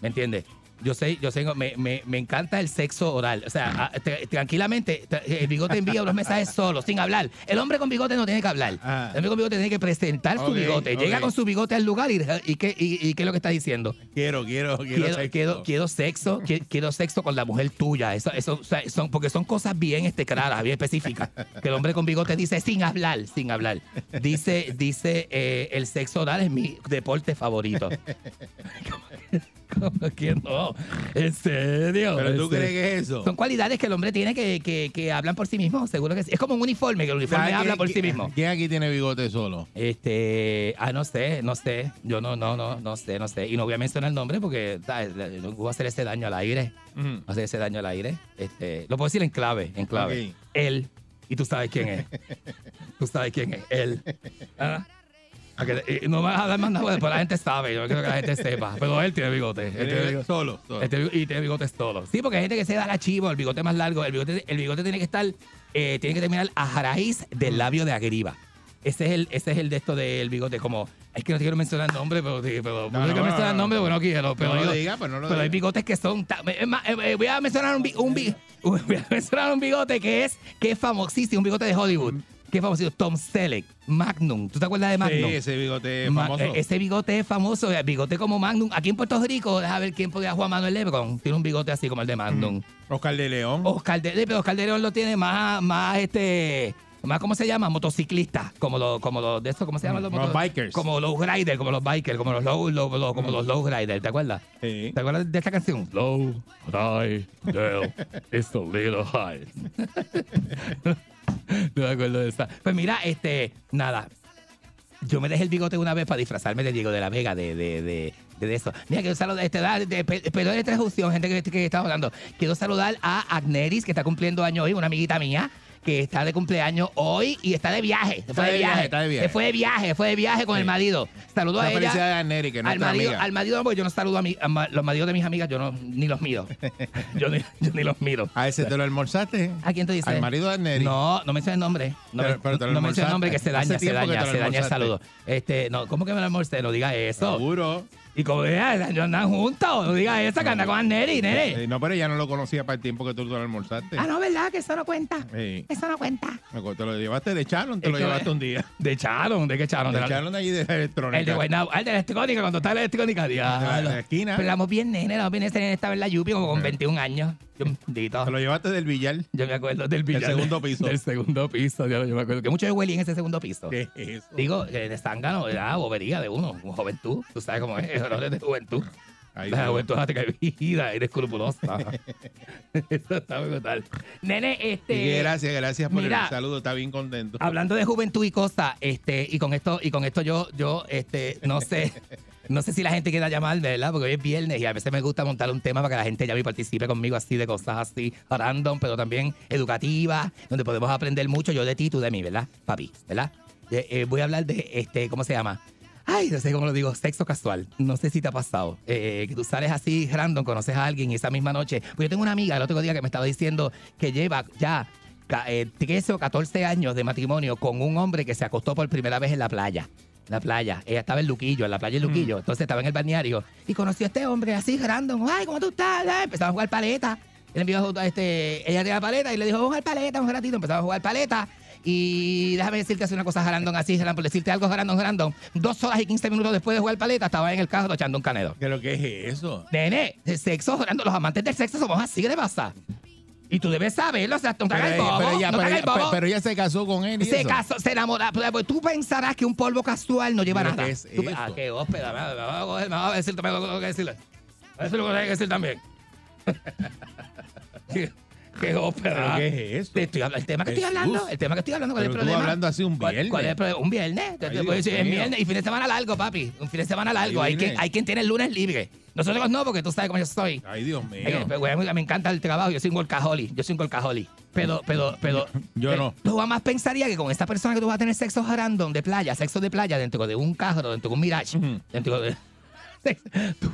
¿Me entiendes? Yo sé, yo sé, me, me, me encanta el sexo oral. O sea, a- te- tranquilamente, te- el bigote envía unos mensajes solo, sin hablar. El hombre con bigote no tiene que hablar. Ah. El hombre con bigote tiene que presentar su bigote. Llega con su bigote al lugar y, y, ¿qué, y, y qué es lo que está diciendo? Quiero, quiero, quiero. Quiero, sexo. quiero, quiero sexo, qui- quiero sexo con la mujer tuya. Eso, eso, o sea, son, porque son cosas bien este, claras, bien específicas. Que el hombre con bigote dice sin hablar, sin hablar. Dice, dice eh, el sexo oral es mi deporte favorito. (laughs) (laughs) ¿Cómo que no? ¿En serio? ¿Pero tú ¿En crees que es eso? Son cualidades que el hombre tiene que, que, que hablan por sí mismo, seguro que sí. Es como un uniforme, que el uniforme ¿Sabes habla por sí mismo. ¿Quién aquí tiene bigote solo? Este, ah, no sé, no sé. Yo no, no, no, no sé, no sé. Y no voy a mencionar el nombre porque ¿sabes? no voy a hacer ese daño al aire. Voy a hacer ese daño al aire. Este, lo puedo decir en clave, en clave. Él. Y tú sabes quién es. tú sabes quién es. Él. (laughs) ¿Ah? A que- no me vas a dar más nada, pero la gente sabe. Yo quiero que la gente sepa. Pero él tiene bigote. Él tiene Tiene bigote. Solo, solo. Este, y tiene bigote solo. Sí, porque hay gente que se da la chivo, el bigote más largo. El bigote, el bigote tiene que estar, eh, tiene que terminar a raíz del labio de arriba. Ese es el, ese es el de esto del bigote. Como, es que no quiero mencionar nombre, pero, sí, pero No, no, quiero no, mencionar no, el nombre no. porque no quiero. Pero, No lo diga, pues no lo pero hay diga. bigotes que son. es más, eh, eh, voy a mencionar un, un, bi- (laughs) voy a mencionar un bigote que es, que es famosísimo, un bigote de Hollywood. Que es famosísimo. Tom Selleck, Magnum. ¿Tú te acuerdas de Magnum? Sí, ese bigote es famoso. eh, Ese bigote es famoso, el bigote como Magnum. Aquí en Puerto Rico, déjame ver quién podía jugar Manuel Lebron. Tiene un bigote así como el de Magnum. Oscar de León. Oscar de, pero Oscar de León lo tiene más, más este. Más, ¿cómo se llama? Motociclista. Como los, como los, de eso, ¿cómo se llaman los Los bikers. Como los riders, como los bikers, como los low, low- low- como los low riders, ¿te acuerdas? Sí. ¿Te acuerdas de esta canción? Low rider, it's a little high. (laughs) (laughs) no me acuerdo de esa. Pues mira, este, nada. yo me dejé el bigote una vez para disfrazarme de Diego de la Vega, de, de, de, de eso. Mira, quiero saludar, este, da- de, pe- perdón transfusión, gente que, que está hablando. Quiero saludar a Agneris, que está cumpliendo año hoy, una amiguita mía, que está de cumpleaños hoy y está de viaje. Se fue de viaje, está de viaje. Se fue de viaje, fue de viaje con el marido. Saludo a ella. a Neri, que es al marido, amiga. al marido, porque yo no saludo a, mi- a los maridos de mis amigas, yo no, ni los miro. (laughs) yo, ni, yo ni los miro. ¿A ese te lo almorzaste? ¿A quién te dice? Al marido de Neri. No, no menciones el nombre. No, Pero- me- no el nombre que se daña, se daña, se daña el saludo. Este, no, ¿cómo que me lo almorcé? No digas eso. Seguro. Y como ya, ya andan juntos, no digas eso, que anda con Anneri, nene. Eh, No, pero ella no lo conocía para el tiempo que tú te lo almorzaste. Ah, no, ¿verdad? Que eso no cuenta. Sí. Eso no cuenta. Me acuerdo, Te lo llevaste de Charon, te Es lo que- llevaste un día. ¿De Charon? ¿De qué Charon? De la- Charon de allí de la electrónica. El de Guaynabo, el de la electrónica, cuando está en la electrónica, De la- de diablo. la esquina. Pero éramos bien nene, éramos bien nene estaba en la Yupi como con 21 años. Yo. Te lo llevaste del billar. Yo me acuerdo del billar. segundo piso. Del segundo piso, yo, yo me acuerdo. Que mucho yo huelí en ese segundo piso. ¿Qué es eso? Digo, eh, de zángano, era bobería de uno, juventud. Tú sabes cómo es, errores de juventud. Ahí la juventud es que vida, eres escrupulosa. (laughs) Eso está muy brutal. Nene, este. Que gracias, gracias por mira, el saludo, está bien contento. Hablando de juventud y cosas, este, y con esto, y con esto yo, yo, este, no sé, (laughs) no sé si la gente quiera llamarme, ¿verdad? Porque hoy es viernes y a veces me gusta montar un tema para que la gente llame y participe conmigo así de cosas así, random, pero también educativas, donde podemos aprender mucho yo de ti, tú de mí, ¿verdad? Papi, ¿verdad? Eh, eh, voy a hablar de este, ¿cómo se llama? Ay, no sé cómo lo digo, sexo casual. No sé si te ha pasado. Eh, tú sales así random, conoces a alguien y esa misma noche. Pues yo tengo una amiga el otro día que me estaba diciendo que lleva ya ca- eh, 13 o 14 años de matrimonio con un hombre que se acostó por primera vez en la playa. La playa. Ella estaba en Luquillo, en la playa de Luquillo. Entonces estaba en el balneario y conoció a este hombre así random. Ay, ¿cómo tú estás? Ay, Empezaba a jugar paleta. Él envió a este, ella tenía paleta y le dijo, vamos a jugar paleta un ratito. Empezaba a jugar paleta. Y déjame decirte hace una cosa random así, por decirte algo random, random. Dos horas y 15 minutos después de jugar paleta, estaba en el carro echando un canelo. ¿Qué es eso? Nene, el sexo, random, los amantes del sexo somos así, ¿qué te pasa? Y tú debes saberlo, o sea, no te Pero, hagas el bobo, pero ella, no pero, el ella- bobo. pero ella se casó con él y Se eso. casó, se enamora. Pero, pues, Tú pensarás que un polvo casual no lleva ¿Pero nada. es Tú- ah, qué hóspeda. Me, me va a coger, me va a decir también lo que tengo que decirle. Eso es lo que tengo que decir también. (laughs) qué, qué hóspeda. ¿Pero qué es eso? Te estoy hablando- el tema que estoy hablando, el tema que estoy hablando, ¿cuál es el problema? hablando así un ¿Cuál- viernes. ¿Cuál es el problema? Un viernes. Te- Ay, te puedo Dios decir, es viernes y fin de semana largo, papi. Un fin de semana largo. Hay quien, hay quien tiene el lunes libre. Nosotros no, porque tú sabes cómo yo soy. Ay, Dios mío. Pero, güey, me encanta el trabajo. Yo soy un workaholic. Yo soy un workaholic. Pero, pero, pero. Yo pero no. Tú jamás pensaría que con esta persona que tú vas a tener sexo random de playa, sexo de playa dentro de un carro, dentro de un Mirage, dentro de. (laughs) ¿Tú,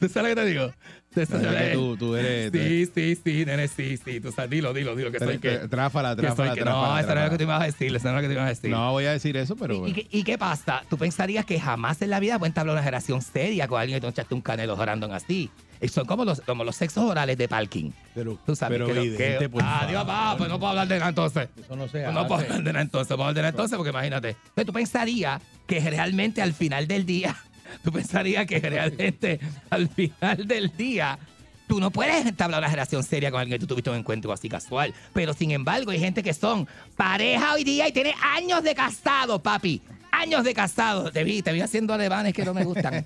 tú sabes lo que te digo? (laughs) Tú tú, tú eres... Sí, sí, sí, nene, sí, sí. Tú sabes, dilo, dilo, dilo. Que soy que. Tráfala, que soy tráfala, que- tráfala. no, eso no es lo que tú me ibas a decir. Eso no es lo que te ibas a decir. No voy a decir eso, pero... ¿Y, qué, y qué pasa? ¿Tú pensarías que jamás en la vida pueden entablar una relación seria con alguien que te echaste un canelo random así? Y son como los, como los sexos orales de parking. Pero, Tú sabes pero que vidente, Ah, Dios, va, pues no puedo hablar de nada entonces. Eso no se Pues no puedo hace. hablar de nada entonces, no puedo hablar de nada entonces porque imagínate. Entonces tú pensarías que realmente al final del día, tú pensarías que realmente al final del día tú no puedes entablar una relación seria con alguien que tú tuviste un encuentro así casual. Pero sin embargo hay gente que son pareja hoy día y tiene años de casado, papi. Años de casado. Te vi, te vi haciendo alemanes que no me gustan.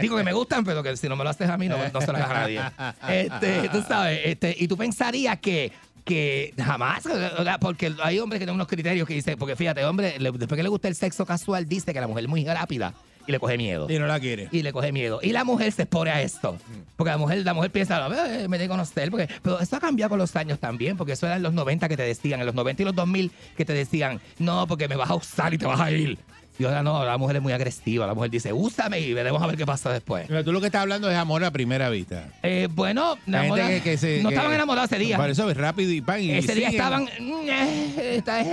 Digo que me gustan, pero que si no me lo haces a mí, no, se lo hagas a nadie. Este, tú sabes, este, y tú pensarías que, que jamás, porque hay hombres que tienen unos criterios que dicen, porque fíjate, hombre, después que le gusta el sexo casual, dice que la mujer es muy rápida y le coge miedo. Y no la quiere. Y le coge miedo. Y la mujer se expone a esto. Porque la mujer, la mujer piensa, "Eh, me de conocer. Porque, pero eso ha cambiado con los años también. Porque eso era en los 90 que te decían, en los 90 y los 2000 que te decían, no, porque me vas a usar y te vas a ir. Y ahora no, la mujer es muy agresiva. La mujer dice, úsame y veremos a ver qué pasa después. Pero tú lo que estás hablando es amor a primera vista. Eh, bueno, La gente enamora- que- que se- no que- estaban enamorados ese día. Por eso es rápido y pan. Y ese día siguen. estaban. mm, eh, esta es,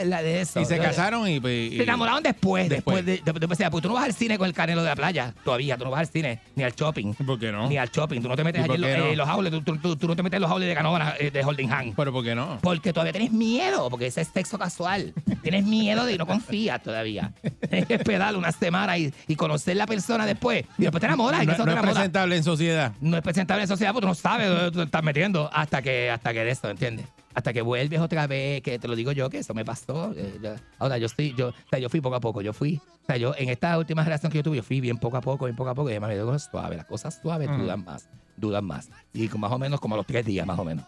eh, la de eso. Y se casaron y... y- Se enamoraron después, después, Después. de, de- de- porque tú no vas al cine con el canelo de la playa todavía, tú no vas al cine, ni al shopping. ¿Por qué no? Ni al shopping, tú no te metes ¿Y allí por en, los- qué no? eh, los aules, tú, tú- tú- tú no te metes en los aules de Canóvana, eh, de Holding Hand. Pero ¿por qué no? Porque todavía tienes miedo, porque ese es sexo casual. tienes miedo de y no confías todavía. Tienes que esperar una semana y, y conocer la persona después. Y después te enamoras. y No, no te es presentable en sociedad. No es presentable en sociedad porque tú no sabes dónde tú te estás metiendo hasta que, hasta que de eso, ¿entiendes? Hasta que vuelves otra vez, que te lo digo yo, que eso me pasó. eh. Ahora, yo estoy, yo, o sea, yo fui poco a poco, yo fui, o sea, yo en esta última relación que yo tuve, yo fui bien poco a poco, bien poco a poco, y además me dio cosas suaves, las cosas suaves Mm. dudan más, dudan más. Y con más o menos como a los tres días, más o menos.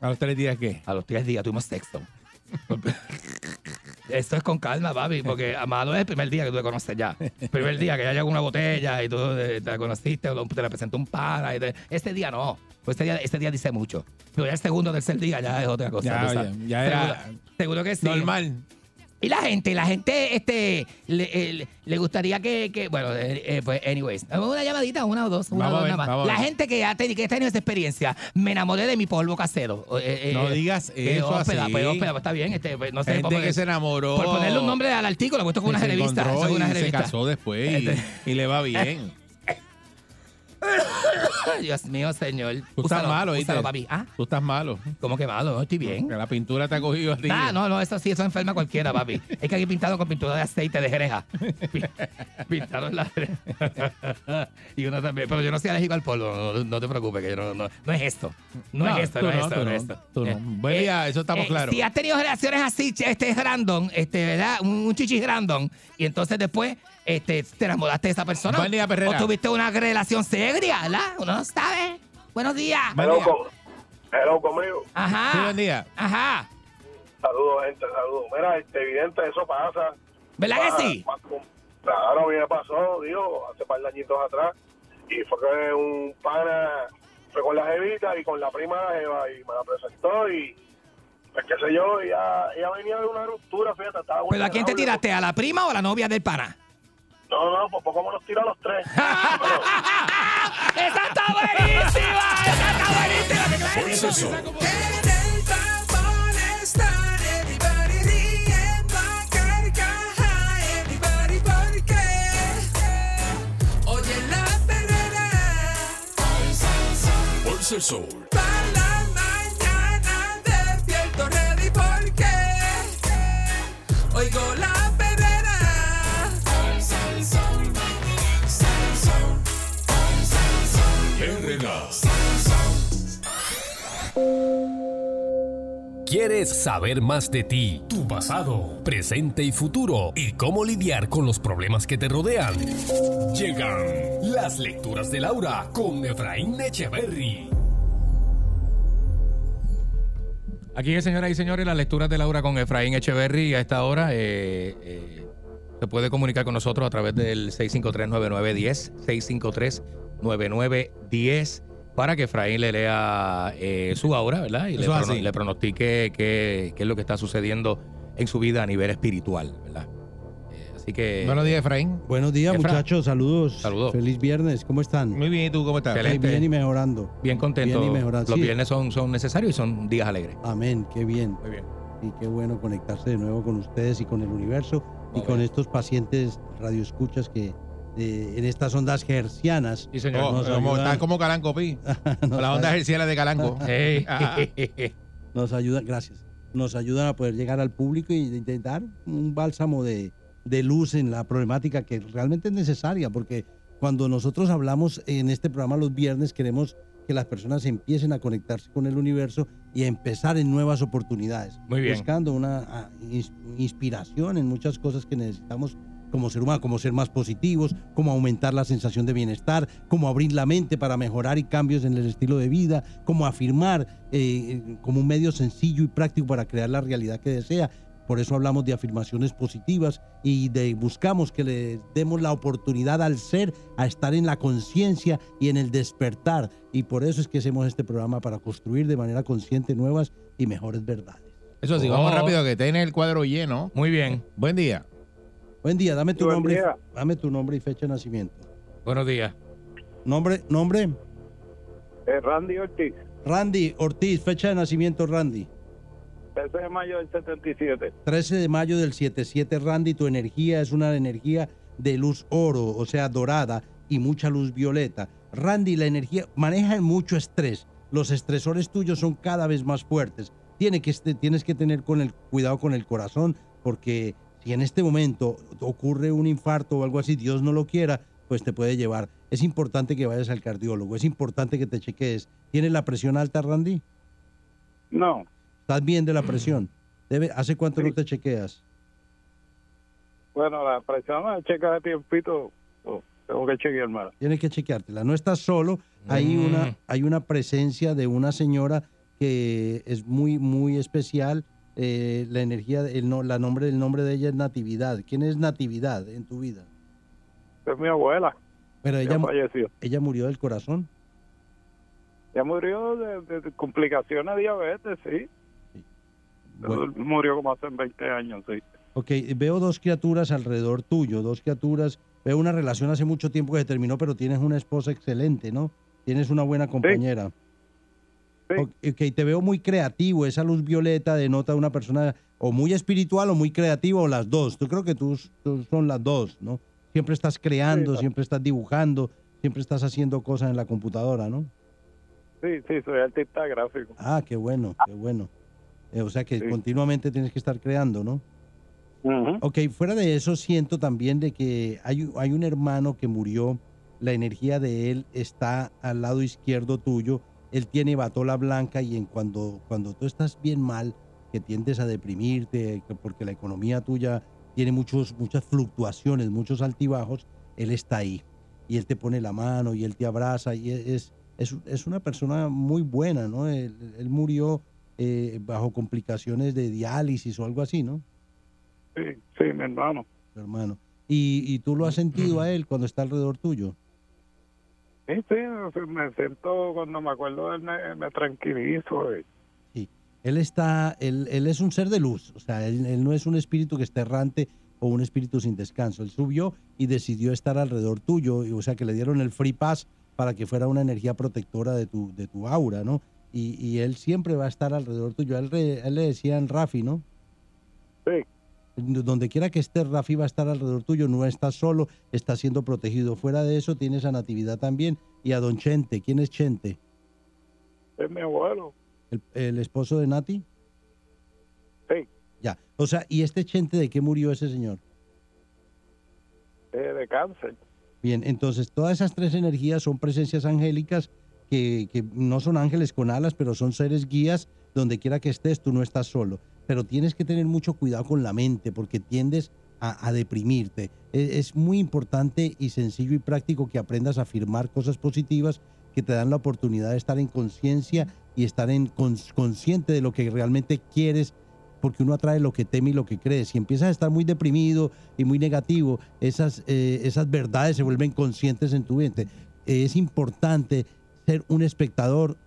¿A los tres días qué? A los tres días tuvimos sexo. (laughs) Esto es con calma, papi, porque (laughs) Amado es el primer día que tú te conoces ya. El primer día que ya llegó una botella y tú eh, te la conociste, o te la presentó un pana. Y te- este día no. Pues este día, este día dice mucho. Pero ya el segundo o tercer día ya es otra cosa. Ya, ya, ya era seguro, seguro que sí. Normal. Y la gente, la gente, este, le, eh, le gustaría que, que- bueno, eh, eh, pues, anyways, una llamadita, una o dos, una Vamos o dos ver, nada más. La gente que ha, tenido, que ha tenido esa experiencia, me enamoré de mi polvo casero. Eh, No eh, digas eh, eso hóspeda, así. pues, pues, está bien, este, pues, no sé. Gente que se enamoró. Por ponerle un nombre al artículo, pues esto es una se revista. es una y se casó después y, y le va bien. (laughs) (laughs) Dios mío, señor. Tú estás Úsalo, malo, úsalo, papi. ¿Ah? Tú estás malo. ¿Cómo que malo? No, estoy bien. La pintura te ha cogido a ti. Ah, no, no, eso sí, eso enferma cualquiera, papi. Es que aquí pintado con pintura de aceite de jereja. Pi- (laughs) Pintaron la (laughs) Y uno también. Pero yo no soy alérgico al polvo, no, no te preocupes, que yo no, no, no es esto. No, No, es esto, no, es esto, tú no, es esto. tú. Eh, Buen día, eso estamos eh, claros. Si has tenido relaciones así, este random, este, ¿verdad? Un, un chichis random, y entonces después este, te enamoraste de esa persona. Buen día, Perrera. O tuviste una relación seria, ¿verdad? Uno no sabe. Buenos días. Buen día. Hello conmigo. Ajá. Sí, buen día. Ajá. Saludos, gente, saludos. Mira, este, evidente, eso pasa. ¿Verdad que sí? pasa. Claro, me pasó, digo, hace par de añitos atrás. Y fue que un pana fue con la jevita y con la prima de jeva y me la presentó y pues qué sé yo, ella, ella venía de una ruptura, fíjate, estaba ¿Pero a quién te tiraste? ¿A la prima o a la novia del pana? No, no, pues poco me los tira a los tres. (laughs) ¡Esa está buenísima! ¡Esa está buenísima! ¡Qué clase de Fuerza el sonrisa sol. En el tapón están everybody riendo a carcaja, everybody porque oye la perrera el sol. para la mañana despierto ready porque oigo la ¿Quieres saber más de ti, tu pasado, presente y futuro y cómo lidiar con los problemas que te rodean? Llegan las lecturas de Laura con Efraín Echeverry. Aquí, señoras y señores, las lecturas de Laura con Efraín Echeverry a esta hora. eh, eh, se puede comunicar con nosotros a través del 653-9910, 653-9910, para que Efraín le lea eh, su aura, ¿verdad? Y le, prono- así. le pronostique qué, qué es lo que está sucediendo en su vida a nivel espiritual, ¿verdad? Eh, así que... Buenos días, Efraín. Buenos días, Efra. muchachos. Saludos. Saludos. Feliz viernes. ¿Cómo están? Muy bien, ¿y tú cómo estás? Excelente. Bien y mejorando. Bien contento. Bien y mejorando. Los Sí. viernes son, son necesarios y son días alegres. Amén. Qué bien. Muy bien. Y qué bueno conectarse de nuevo con ustedes y con el universo y Muy con bien. estos pacientes radioescuchas que eh, en estas ondas hercianas Sí, señor. Oh, como, como Calanco, Pi. La onda herciana de Calanco. Ah, (laughs) nos ayudan, gracias, nos ayudan a poder llegar al público y intentar un bálsamo de, de luz en la problemática que realmente es necesaria, porque cuando nosotros hablamos en este programa los viernes queremos que las personas empiecen a conectarse con el universo y a empezar en nuevas oportunidades, Muy bien. buscando una ah, ins- inspiración en muchas cosas que necesitamos como ser humano, como ser más positivos, como aumentar la sensación de bienestar, como abrir la mente para mejorar y cambios en el estilo de vida, como afirmar eh, como un medio sencillo y práctico para crear la realidad que desea. Por eso hablamos de afirmaciones positivas y de buscamos que le demos la oportunidad al ser a estar en la conciencia y en el despertar. Y por eso es que hacemos este programa para construir de manera consciente nuevas y mejores verdades. Eso sí, vamos Oh. rápido que tiene el cuadro lleno. Muy bien. Buen día. Buen día, dame tu Buen nombre, y- día. dame tu nombre y fecha de nacimiento. Buenos días. Nombre, nombre, Eh, Randy Ortiz, Randy Ortiz, fecha de nacimiento Randy. 13 de mayo del 77. 13 de mayo del 77, Randy, tu energía es una energía de luz oro, o sea, dorada y mucha luz violeta. Randy, la energía maneja mucho estrés. Los estresores tuyos son cada vez más fuertes. Tiene que, tienes que tener con el, cuidado con el corazón, porque si en este momento ocurre un infarto o algo así, Dios no lo quiera, pues te puede llevar. Es importante que vayas al cardiólogo, es importante que te chequees. ¿Tienes la presión alta, Randy? No, ¿Estás bien de la presión? Debe, ¿Hace cuánto no te chequeas? bueno, la presión la checa de tiempito. oh, tengo que chequear más. Tienes que chequeártela. No estás solo. Hay, Mm. una, hay una presencia de una señora que es muy, muy especial. Eh, la energía, el, no, la nombre, el nombre de ella es Natividad. ¿Quién es Natividad en tu vida? Es mi abuela. Pero ella, falleció. ella murió del corazón. Ya murió de, de- de complicaciones de diabetes, sí. Bueno. Murió como hace 20 años, sí. Ok, veo dos criaturas alrededor tuyo, dos criaturas. Veo una relación hace mucho tiempo que se terminó, pero tienes una esposa excelente, ¿no? Tienes una buena compañera. Ok, ok, te veo muy creativo. Esa luz violeta denota una persona o muy espiritual o muy creativa o las dos. Yo creo que tú, tú son las dos, ¿no? Siempre estás creando, Sí. siempre estás dibujando, siempre estás haciendo cosas en la computadora, ¿no? Sí, sí, soy artista gráfico. Ah, qué bueno, qué bueno. Eh, o sea que continuamente tienes que estar creando, ¿no? Ok, fuera de eso siento también de que hay, hay un hermano que murió, la energía de él está al lado izquierdo tuyo, él tiene batola blanca y en cuando, cuando tú estás bien mal, que tiendes a deprimirte, que porque la economía tuya tiene muchos, muchas fluctuaciones, muchos altibajos, él está ahí. Y él te pone la mano y él te abraza y es, es, es una persona muy buena, ¿no? Él, él murió eh, bajo complicaciones de diálisis o algo así, ¿no? Sí, sí, mi hermano. hermano. ¿Y, y tú lo has sentido a él cuando está alrededor tuyo? Sí, sí, me siento, cuando me acuerdo de él, me, me tranquilizo. eh. Sí. Él está, él, él es un ser de luz, o sea, él, él no es un espíritu que esté errante o un espíritu sin descanso. Él subió y decidió estar alrededor tuyo, y, o sea, que le dieron el free pass para que fuera una energía protectora de tu, de tu aura, ¿no? Y, y él siempre va a estar alrededor tuyo. A él, re- a él le decían Rafi, ¿no? Sí. Donde quiera que estés, Rafi va a estar alrededor tuyo, no estás solo, está siendo protegido. Fuera de eso, tienes a Natividad también y a Don Chente. ¿Quién es Chente? Es mi abuelo. ¿El, el esposo de Nati? Sí. Ya. O sea, ¿y este Chente de qué murió ese señor? Eh, de cáncer. Bien, entonces todas esas tres energías son presencias angélicas que, no son ángeles con alas, pero son seres guías. Donde quiera que estés, tú no estás solo. Pero tienes que tener mucho cuidado con la mente porque tiendes a, deprimirte. E- Es, muy importante y sencillo y práctico que aprendas a afirmar cosas positivas que te dan la oportunidad de estar en conciencia y estar en cons- consciente de lo que realmente quieres porque uno atrae lo que teme y lo que cree. Si empiezas a estar muy deprimido y muy negativo, esas, eh, esas verdades se vuelven conscientes en tu mente. Es importante ser un espectador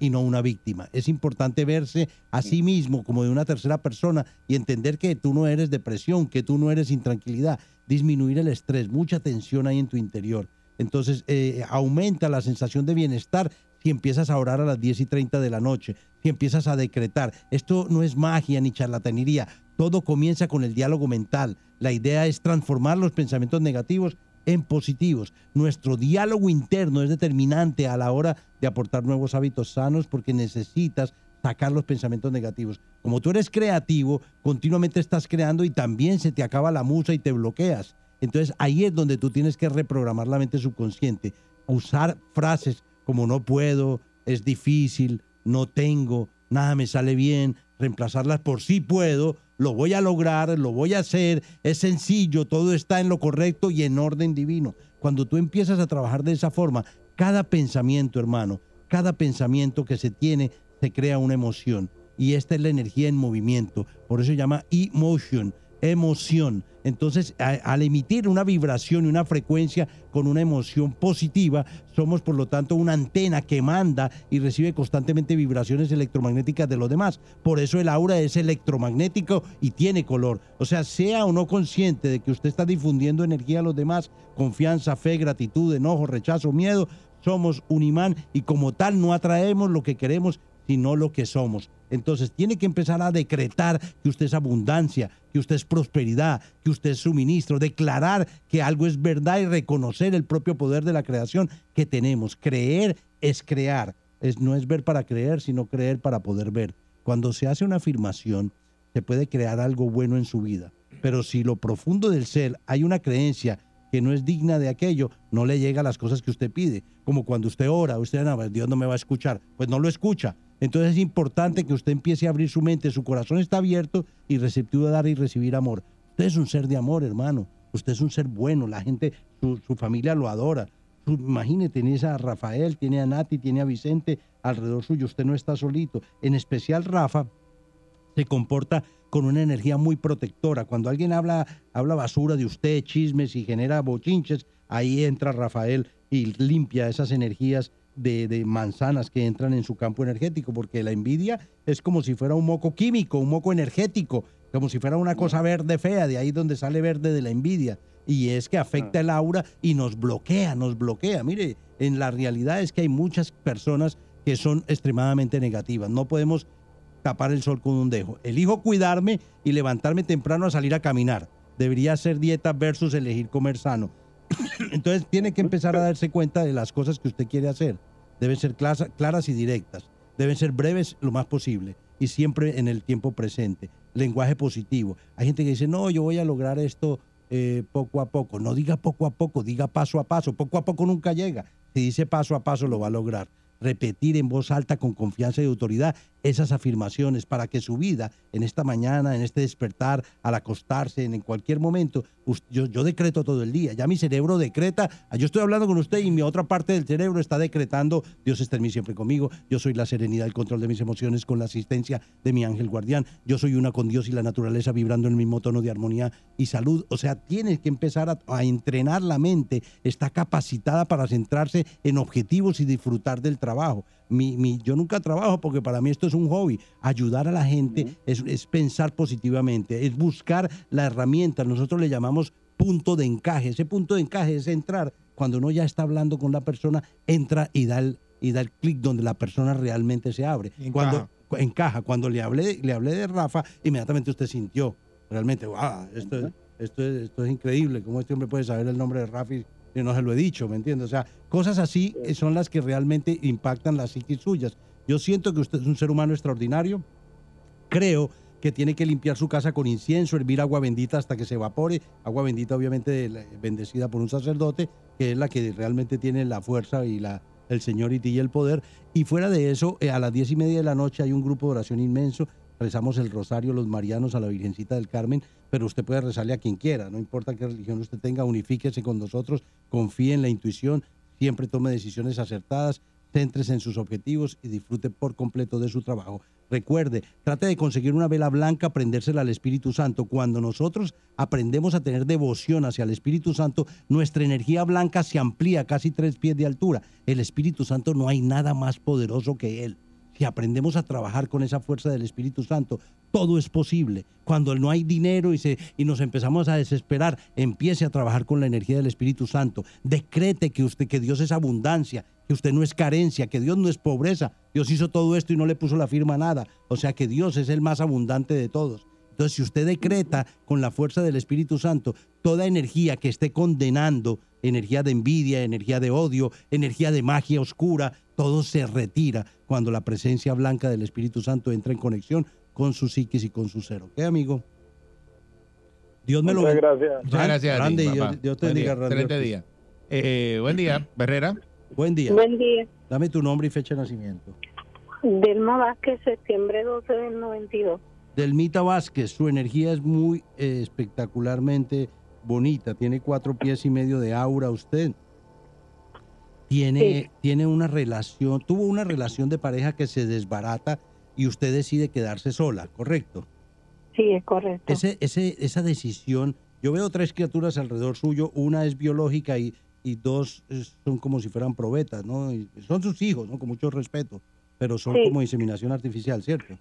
y no una víctima. Es importante verse a sí mismo como de una tercera persona y entender que tú no eres depresión, que tú no eres intranquilidad. Disminuir el estrés, mucha tensión hay en tu interior. Entonces eh, aumenta la sensación de bienestar si empiezas a orar a las 10 y 30 de la noche, si empiezas a decretar. Esto no es magia ni charlatanería. Todo comienza con el diálogo mental. La idea es transformar los pensamientos negativos en positivos. Nuestro diálogo interno es determinante a la hora de aportar nuevos hábitos sanos porque necesitas sacar los pensamientos negativos. Como tú eres creativo, continuamente estás creando y también se te acaba la musa y te bloqueas. Entonces ahí es donde tú tienes que reprogramar la mente subconsciente, usar frases como no puedo, es difícil, no tengo, nada me sale bien, reemplazarlas por sí puedo, lo voy a lograr, lo voy a hacer, es sencillo, todo está en lo correcto y en orden divino. Cuando tú empiezas a trabajar de esa forma, cada pensamiento, hermano, cada pensamiento que se tiene, se crea una emoción. Y esta es la energía en movimiento. Por eso se llama emotion, emoción. Entonces, al emitir una vibración y una frecuencia con una emoción positiva, somos por lo tanto una antena que manda y recibe constantemente vibraciones electromagnéticas de los demás. Por eso el aura es electromagnético y tiene color. O sea, sea o no consciente de que usted está difundiendo energía a los demás, confianza, fe, gratitud, enojo, rechazo, miedo, somos un imán y como tal no atraemos lo que queremos, sino lo que somos. Entonces tiene que empezar a decretar que usted es abundancia, que usted es prosperidad, que usted es suministro, declarar que algo es verdad y reconocer el propio poder de la creación que tenemos. Creer es crear, es, no es ver para creer, sino creer para poder ver. Cuando se hace una afirmación, se puede crear algo bueno en su vida. Pero si lo profundo del ser hay una creencia que no es digna de aquello, no le llega a las cosas que usted pide. Como cuando usted ora, usted no, Dios no me va a escuchar, pues no lo escucha. Entonces es importante que usted empiece a abrir su mente, su corazón está abierto y receptivo a dar y recibir amor. Usted es un ser de amor, hermano. Usted es un ser bueno, la gente, su, familia lo adora. Su- imagine, tiene a Rafael, tiene a Nati, tiene a Vicente alrededor suyo, usted no está solito. En especial Rafa, se comporta con una energía muy protectora. Cuando alguien habla, habla basura de usted, chismes y genera bochinches, ahí entra Rafael y limpia esas energías de, de manzanas que entran en su campo energético, porque la envidia es como si fuera un moco químico, un moco energético, como si fuera una cosa verde fea, de ahí donde sale verde de la envidia. Y es que afecta el aura y nos bloquea, nos bloquea. Mire, en la realidad es que hay muchas personas que son extremadamente negativas. No podemos tapar el sol con un dedo. Elijo cuidarme y levantarme temprano a salir a caminar. Debería hacer dieta versus elegir comer sano. Entonces tiene que empezar a darse cuenta de las cosas que usted quiere hacer. Deben ser claras y directas. Deben ser breves lo más posible y siempre en el tiempo presente. Lenguaje positivo. Hay gente que dice, no, yo voy a lograr esto eh, poco a poco. No diga poco a poco, diga paso a paso. Poco a poco nunca llega. Si dice paso a paso lo va a lograr. Repetir en voz alta con confianza y autoridad esas afirmaciones para que su vida en esta mañana, en este despertar, al acostarse, en, cualquier momento, yo, yo decreto todo el día. Ya mi cerebro decreta, ah, yo estoy hablando con usted y mi otra parte del cerebro está decretando, Dios está en mí siempre conmigo, yo soy la serenidad, el control de mis emociones con la asistencia de mi ángel guardián, yo soy una con Dios y la naturaleza vibrando en el mismo tono de armonía y salud. O sea, tienes que empezar a, a entrenar la mente, está capacitada para centrarse en objetivos y disfrutar del trabajo. Mi, mi- yo nunca trabajo porque para mí esto es un hobby. Ayudar a la gente es, es pensar positivamente, es buscar la herramienta. Nosotros le llamamos punto de encaje. Ese punto de encaje es entrar cuando uno ya está hablando con la persona, entra y da el, y da el clic donde la persona realmente se abre. Encaja. Cuando cu- encaja, cuando le hablé, le hablé de Rafa, inmediatamente usted sintió realmente, wow, esto, es- esto, es, esto es increíble, cómo este hombre puede saber el nombre de Rafa y y no se lo he dicho, ¿me entiendes? O sea, cosas así son las que realmente impactan las psiquis suyas. Yo siento que usted es un ser humano extraordinario. Creo que tiene que limpiar su casa con incienso, hervir agua bendita hasta que se evapore. Agua bendita, obviamente, bendecida por un sacerdote, que es la que realmente tiene la fuerza y la, el Señority y el poder. Y fuera de eso, eh, a las diez y media de la noche hay un grupo de oración inmenso. Rezamos el rosario, los marianos, a la Virgencita del Carmen, pero usted puede rezarle a quien quiera, no importa qué religión usted tenga, unifíquese con nosotros, confíe en la intuición, siempre tome decisiones acertadas, céntrese en sus objetivos y disfrute por completo de su trabajo. Recuerde, trate de conseguir una vela blanca, prendérsela al Espíritu Santo. Cuando nosotros aprendemos a tener devoción hacia el Espíritu Santo, nuestra energía blanca se amplía casi tres pies de altura. El Espíritu Santo no hay nada más poderoso que Él. Si aprendemos a trabajar con esa fuerza del Espíritu Santo, todo es posible. Cuando no hay dinero y, se, y nos empezamos a desesperar, empiece a trabajar con la energía del Espíritu Santo. Decrete que usted, que Dios es abundancia, que usted no es carencia, que Dios no es pobreza. Dios hizo todo esto y no le puso la firma a nada. O sea que Dios es el más abundante de todos. Entonces, si usted decreta con la fuerza del Espíritu Santo toda energía que esté condenando, energía de envidia, energía de odio, energía de magia oscura, todo se retira cuando la presencia blanca del Espíritu Santo entra en conexión con su psiquis y con su ser. ¿Ok, amigo? Dios me lo Muchas bendiga. gracias. Muchas gracias. a ti. Dios, Dios te Buen bendiga. día, Randy Excelente día. Eh, buen día, Herrera. Buen día. Buen día. Dame tu nombre y fecha de nacimiento. Delma Vázquez, septiembre 12 del 92. Delmita Vázquez, su energía es muy eh, espectacularmente bonita. Tiene cuatro pies y medio de aura usted. Tiene, Sí. tiene una relación, tuvo una relación de pareja que se desbarata y usted decide quedarse sola, ¿correcto? Sí, es correcto. Ese, ese, esa decisión, yo veo tres criaturas alrededor suyo, una es biológica y, y dos son como si fueran probetas, ¿no? Y son sus hijos, ¿no? Con mucho respeto, pero son Sí. como inseminación artificial, ¿cierto?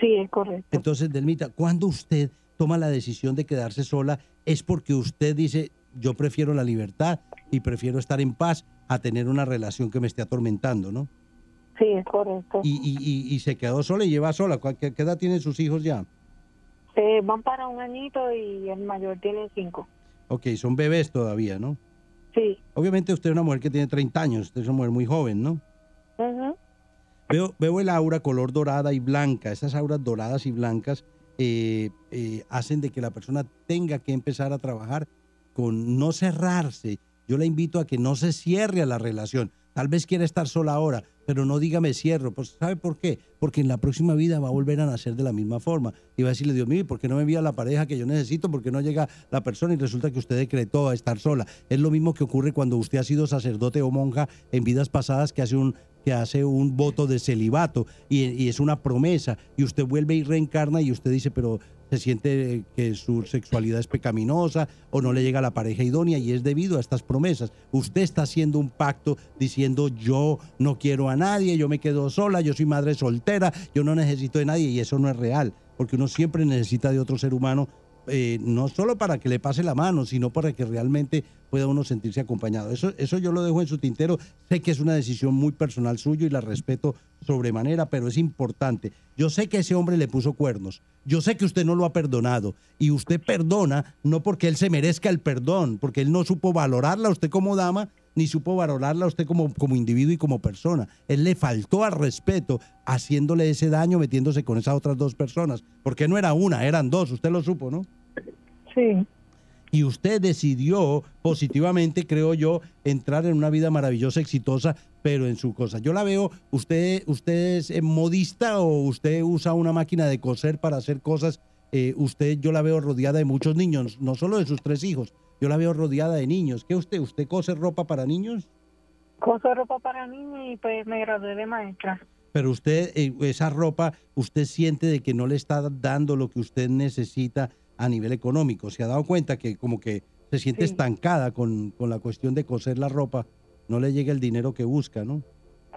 Sí, es correcto. Entonces, Delmita, cuando usted toma la decisión de quedarse sola, es porque usted dice, yo prefiero la libertad y prefiero estar en paz a tener una relación que me esté atormentando, ¿no? Sí, es correcto. Y, y, y, y se quedó sola y lleva sola. ¿Cuál- ¿Qué, qué edad tienen sus hijos ya? Eh, van para un añito y el mayor tiene cinco. Ok, son bebés todavía, ¿no? Sí. Obviamente usted es una mujer que tiene 30 años, usted es una mujer muy joven, ¿no? Ujú. Veo, veo el aura color dorada y blanca. Esas auras doradas y blancas eh, eh, hacen de que la persona tenga que empezar a trabajar con no cerrarse. Yo la invito a que no se cierre a la relación. Tal vez quiera estar sola ahora, pero no diga me cierro. Pues ¿sabe por qué? Porque en la próxima vida va a volver a nacer de la misma forma. Y va a decirle, Dios mío, ¿por qué no me envía la pareja que yo necesito? ¿Por qué no llega la persona y resulta que usted decretó a estar sola? Es lo mismo que ocurre cuando usted ha sido sacerdote o monja en vidas pasadas que hace un que hace un voto de celibato y, y es una promesa y usted vuelve y reencarna y usted dice, pero se siente que su sexualidad es pecaminosa o no le llega a la pareja idónea y es debido a estas promesas. Usted está haciendo un pacto diciendo yo no quiero a nadie, yo me quedo sola, yo soy madre soltera, yo no necesito de nadie y eso no es real, porque uno siempre necesita de otro ser humano eh, no solo para que le pase la mano, sino para que realmente pueda uno sentirse acompañado. Eso, eso yo lo dejo en su tintero. Sé que es una decisión muy personal suyo y la respeto sobremanera, pero es importante. Yo sé que ese hombre le puso cuernos. Yo sé que usted no lo ha perdonado. Y usted perdona no porque él se merezca el perdón, porque él no supo valorarla a usted como dama, ni supo valorarla a usted como, como individuo y como persona. Él le faltó al respeto haciéndole ese daño, metiéndose con esas otras dos personas. Porque no era una, eran dos. Usted lo supo, ¿no? Sí. y usted decidió positivamente, creo yo, entrar en una vida maravillosa, exitosa, pero en su cosa. Yo la veo, usted, usted es eh, modista o usted usa una máquina de coser para hacer cosas. eh, usted, yo la veo rodeada de muchos niños, no solo de sus tres hijos. Yo la veo rodeada de niños. ¿Qué usted? ¿Usted cose ropa para niños? Coso ropa para niños y pues me gradué de maestra. Pero usted, eh, esa ropa, usted siente de que no le está dando lo que usted necesita a nivel económico. Se ha dado cuenta que como que se siente Sí. estancada con, con la cuestión de coser la ropa. No le llega el dinero que busca, ¿no?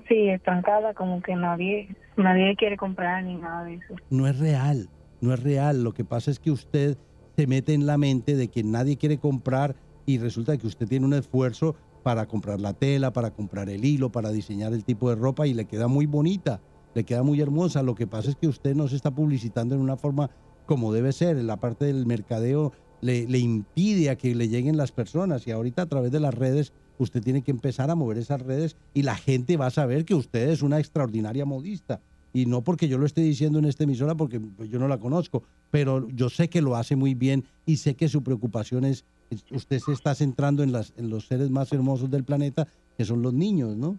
Sí, estancada, como que nadie, nadie quiere comprar ni nada de eso. No es real, no es real. Lo que pasa es que usted se mete en la mente de que nadie quiere comprar y resulta que usted tiene un esfuerzo para comprar la tela, para comprar el hilo, para diseñar el tipo de ropa y le queda muy bonita, le queda muy hermosa. Lo que pasa es que usted no se está publicitando en una forma como debe ser. La parte del mercadeo le, le impide a que le lleguen las personas y ahorita a través de las redes usted tiene que empezar a mover esas redes y la gente va a saber que usted es una extraordinaria modista. Y no porque yo lo esté diciendo en esta emisora, porque pues, yo no la conozco, pero yo sé que lo hace muy bien y sé que su preocupación es, usted se está centrando en, las, en los seres más hermosos del planeta, que son los niños, ¿no?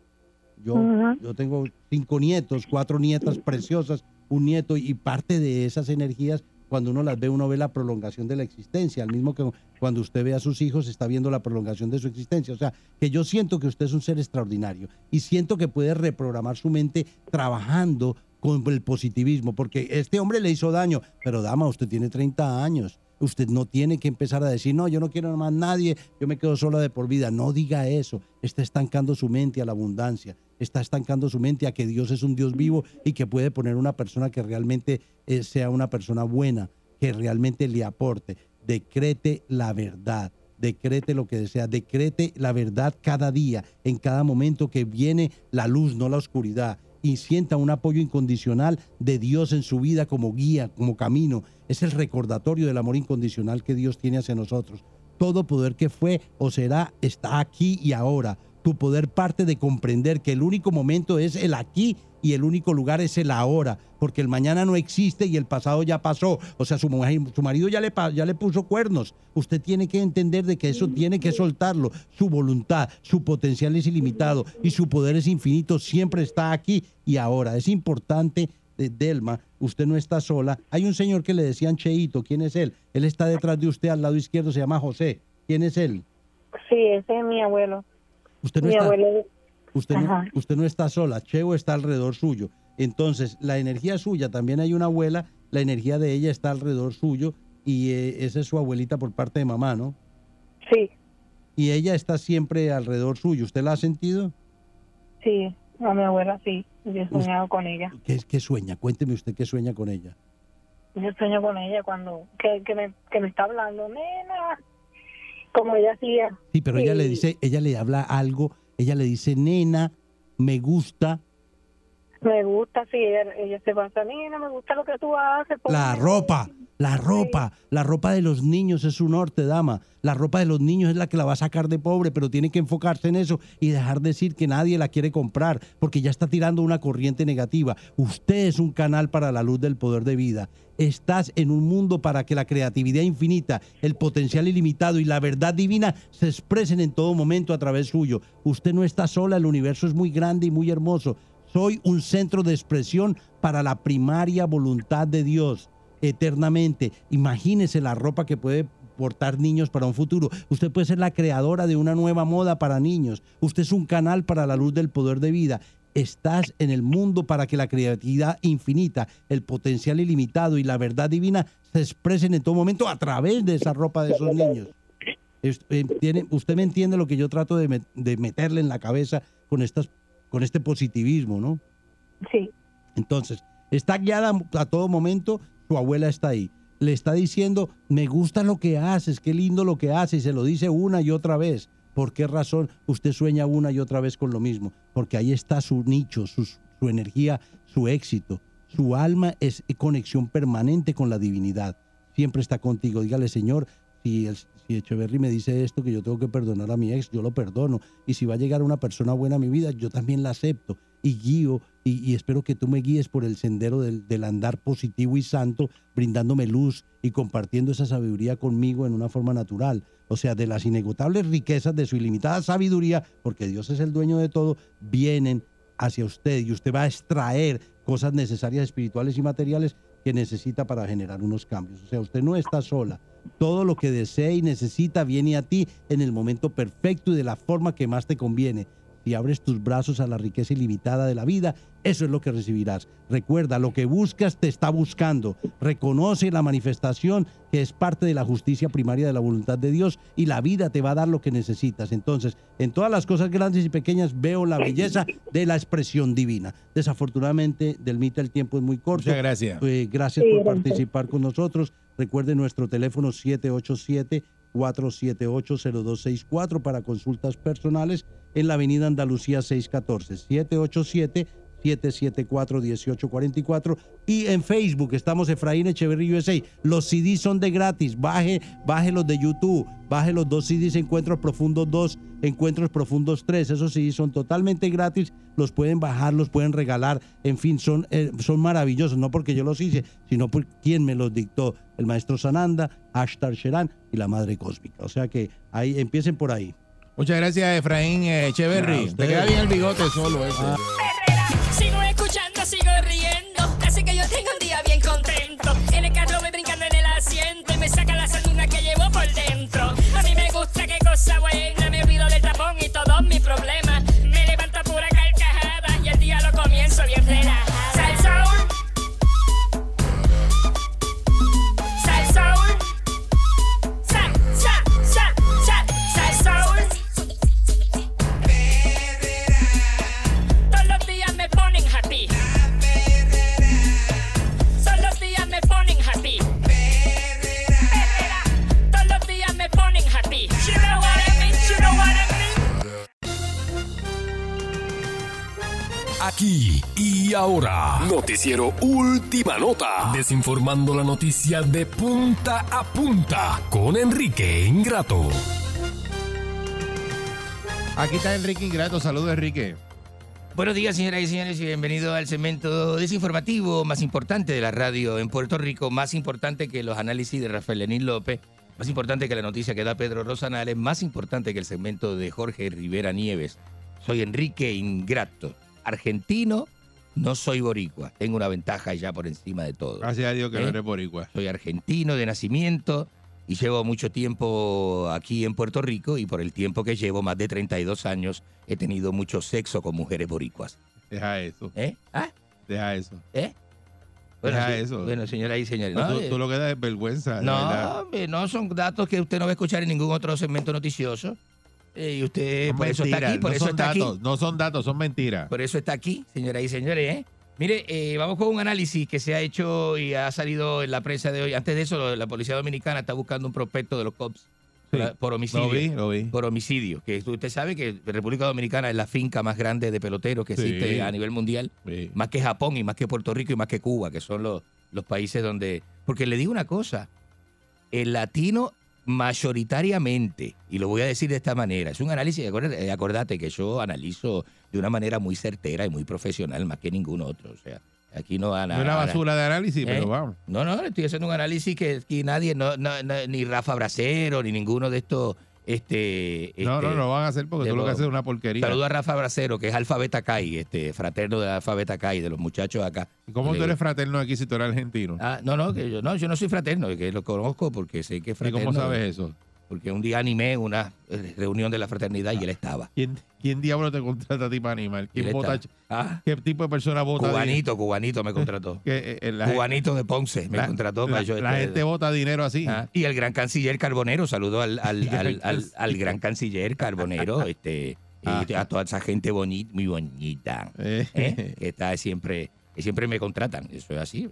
Yo, yo tengo cinco nietos, cuatro nietas preciosas, un nieto, y parte de esas energías, cuando uno las ve, uno ve la prolongación de la existencia, al mismo que cuando usted ve a sus hijos, está viendo la prolongación de su existencia. O sea, que yo siento que usted es un ser extraordinario y siento que puede reprogramar su mente trabajando con el positivismo, porque este hombre le hizo daño, pero dama, usted tiene 30 años. Usted no tiene que empezar a decir, no, yo no quiero más nadie, yo me quedo sola de por vida. No diga eso. Está estancando su mente a la abundancia. Está estancando su mente a que Dios es un Dios vivo y que puede poner una persona que realmente eh, sea una persona buena, que realmente le aporte. Decrete la verdad. Decrete lo que desea. Decrete la verdad cada día, en cada momento que viene la luz, no la oscuridad y sienta un apoyo incondicional de Dios en su vida como guía, como camino. Es el recordatorio del amor incondicional que Dios tiene hacia nosotros. Todo poder que fue o será está aquí y ahora. Tu poder parte de comprender que el único momento es el aquí y el único lugar es el ahora, porque el mañana no existe y el pasado ya pasó. O sea, su, mujer, su marido ya le, ya le puso cuernos. Usted tiene que entender de que eso tiene que soltarlo. Su voluntad, su potencial es ilimitado y su poder es infinito. Siempre está aquí y ahora. Es importante, eh, Delma, usted no está sola. Hay un señor que le decían Cheito. ¿Quién es él? Él está detrás de usted al lado izquierdo, se llama José. ¿Quién es él? Sí, ese es mi abuelo. Usted no mi está... abuelo. Usted no, usted no está sola, Cheo está alrededor suyo. Entonces, la energía suya, también hay una abuela, la energía de ella está alrededor suyo y eh, esa es su abuelita por parte de mamá, ¿no? Sí, Y ella está siempre alrededor suyo. ¿Usted la ha sentido? sí, a mi abuela sí. Yo he soñado con ella. ¿Qué, qué sueña? Cuénteme usted qué sueña con ella. Yo sueño con ella cuando que, que, me, que me está hablando, nena, como ella hacía. Sí, pero ella le dice, ella le habla algo, ella le dice, nena, me gusta Me gusta, sí, ella, se pasa, nena, me gusta lo que tú haces. la ropa, la ropa, la ropa de los niños es su norte, dama. La ropa de los niños es la que la va a sacar de pobre, pero tiene que enfocarse en eso y dejar de decir que nadie la quiere comprar, porque ya está tirando una corriente negativa. Usted es un canal para la luz del poder de vida. Estás en un mundo para que la creatividad infinita, el potencial ilimitado y la verdad divina se expresen en todo momento a través suyo. Usted no está sola, el universo es muy grande y muy hermoso. Soy un centro de expresión para la primaria voluntad de Dios eternamente. Imagínese la ropa que puede portar niños para un futuro. Usted puede ser la creadora de una nueva moda para niños. Usted es un canal para la luz del poder de vida. estás en el mundo para que la creatividad infinita, el potencial ilimitado y la verdad divina se expresen en todo momento a través de esa ropa de esos niños. Eh, usted me entiende lo que yo trato de meterle en la cabeza con, estas, con este positivismo, ¿no? Sí. Entonces, está guiada a todo momento, su abuela está ahí. Le está diciendo, me gusta lo que haces, qué lindo lo que haces, y se lo dice una y otra vez. ¿Por qué razón usted sueña una y otra vez con lo mismo? Porque ahí está su nicho, su, su energía, su éxito. Su alma es conexión permanente con la divinidad. Siempre está contigo. Dígale, Señor, si, el, si Echeverry me dice esto, que yo tengo que perdonar a mi ex, yo lo perdono. Y si va a llegar una persona buena a mi vida, yo también la acepto y guío y, espero que tú me guíes por el sendero del, del andar positivo y santo, brindándome luz y compartiendo esa sabiduría conmigo en una forma natural. O sea, de las inegotables riquezas de su ilimitada sabiduría, porque Dios es el dueño de todo, vienen hacia usted y usted va a extraer cosas necesarias espirituales y materiales que necesita para generar unos cambios. O sea, usted no está sola. Todo lo que desee y necesita viene a ti en el momento perfecto y de la forma que más te conviene. Si abres tus brazos a la riqueza ilimitada de la vida, eso es lo que recibirás. Recuerda, lo que buscas te está buscando. Reconoce la manifestación que es parte de la justicia primaria de la voluntad de Dios y la vida te va a dar lo que necesitas. Entonces, en todas las cosas grandes y pequeñas veo la belleza de la expresión divina. Desafortunadamente, del mito el tiempo es muy corto. Muchas gracias. Eh, gracias Sí, por participar con nosotros. Recuerde nuestro teléfono 787-478-0264 para consultas personales en la avenida Andalucía 614. 787-774-1844 y en Facebook estamos Efraín Echeverry USA. Los CDs son de gratis. Baje, baje los de YouTube. Baje los dos CDs Encuentros Profundos 2, Encuentros Profundos 3. Esos CDs son totalmente gratis. Los pueden bajar, los pueden regalar. En fin, son, eh, son maravillosos. No porque yo los hice, sino por quien me los dictó. El maestro Sananda, Ashtar Sheran y la Madre Cósmica. O sea que ahí empiecen por ahí. Muchas gracias, Efraín eh, A Echeverry. Te queda bien el bigote solo ese. Sigo escuchando, sigo riendo. Así que yo tengo Aquí y ahora, noticiero Última Nota, desinformando la noticia de punta a punta con Enrique Ingrato. Aquí está Enrique Ingrato. Saludos, Enrique. Buenos días, señoras y señores, y bienvenido al segmento desinformativo más importante de la radio en Puerto Rico, más importante que los análisis de Rafael Lenín López, más importante que la noticia que da Pedro Rosanales, más importante que el segmento de Jorge Rivera Nieves. Soy Enrique Ingrato, argentino, no soy boricua, tengo una ventaja ya por encima de todo. Gracias a Dios que no ¿Eh? eres boricua. Soy argentino de nacimiento y llevo mucho tiempo aquí en Puerto Rico y por el tiempo que llevo, más de 32 años, he tenido mucho sexo con mujeres boricuas. Deja eso. ¿Eh? ¿Ah? Deja eso. ¿Eh? Bueno, Deja sí, eso. Bueno, señoras y señores. No, No, tú, eh, tú lo que das es vergüenza. no, hombre, no son datos que usted no va a escuchar en ningún otro segmento noticioso. Eh, y usted por eso está aquí, por no eso son está datos, aquí. No son datos, son mentiras. Por eso está aquí, señoras y señores. ¿eh? Mire, eh, vamos con un análisis que se ha hecho y ha salido en la prensa de hoy. Antes de eso, la policía dominicana está buscando un prospecto de los cops por, por homicidio. Lo vi, lo vi. Por homicidio. Que usted sabe que República Dominicana es la finca más grande de peloteros que Sí. existe a nivel mundial. Sí. Más que Japón y más que Puerto Rico y más que Cuba, que son los, los países donde... Porque le digo una cosa, el latino mayoritariamente, y lo voy a decir de esta manera, es un análisis, eh, acordate que yo analizo de una manera muy certera y muy profesional, más que ningún otro. O sea, aquí no van a... No es una basura de análisis, ¿Eh? pero vamos. No, no, estoy haciendo un análisis que aquí nadie, no, no- no- ni Rafa Bracero, ni ninguno de estos... Este, No, este, no, lo van a hacer porque de tú lo que haces es una porquería. Saludo a Rafa Bracero, que es Alfa Beta Kai, este, fraterno de Alfa Beta Kai, de los muchachos acá. ¿Cómo Le- tú eres fraterno aquí si tú eres argentino? Ah, no, no, que yo no, yo no soy fraterno, que lo conozco porque sé que es ¿Y fraterno. cómo sabes eso? Porque un día animé una eh, reunión de la fraternidad y él estaba. ¿Quién, ¿Quién diablo te contrata a ti para animar? ¿Quién vota? Ah. ¿Qué tipo de persona vota? Cubanito, cubanito me contrató. (laughs) Que, eh, eh, Cubanito de Ponce me la- contrató la- para yo. la este, gente vota dinero así. Ah, y el gran canciller Carbonero, saludo al, al, (laughs) al, al- gran canciller Carbonero, (laughs) este, y a toda esa gente bonita, muy bonita, ¿eh? que está siempre, que siempre me contratan. Eso es así.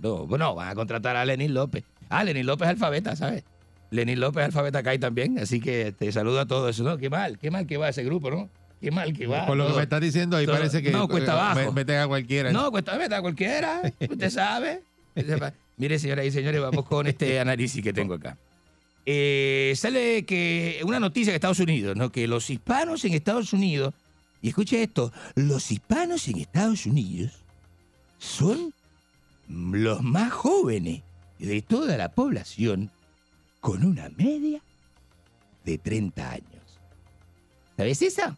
No, bueno, van a contratar a Lenín López. Ah, Lenín López alfabeta, ¿sabes? Lenín López alfabeta y también, así que te saludo a todos. No, qué mal, qué mal que va ese grupo, ¿no? Qué mal que va. Por lo que me estás diciendo, ahí todo- parece que No, cuesta eh, abajo. me- meten a cualquiera. No, cuesta meta cualquiera. (laughs) Usted sabe. Mire, señoras y señores, vamos con (laughs) este análisis que tengo acá. Eh, sale que una noticia de Estados Unidos, ¿no? Que los hispanos en Estados Unidos, y escuche esto, los hispanos en Estados Unidos son los más jóvenes de toda la población con una media de 30 años. ¿Sabes esa?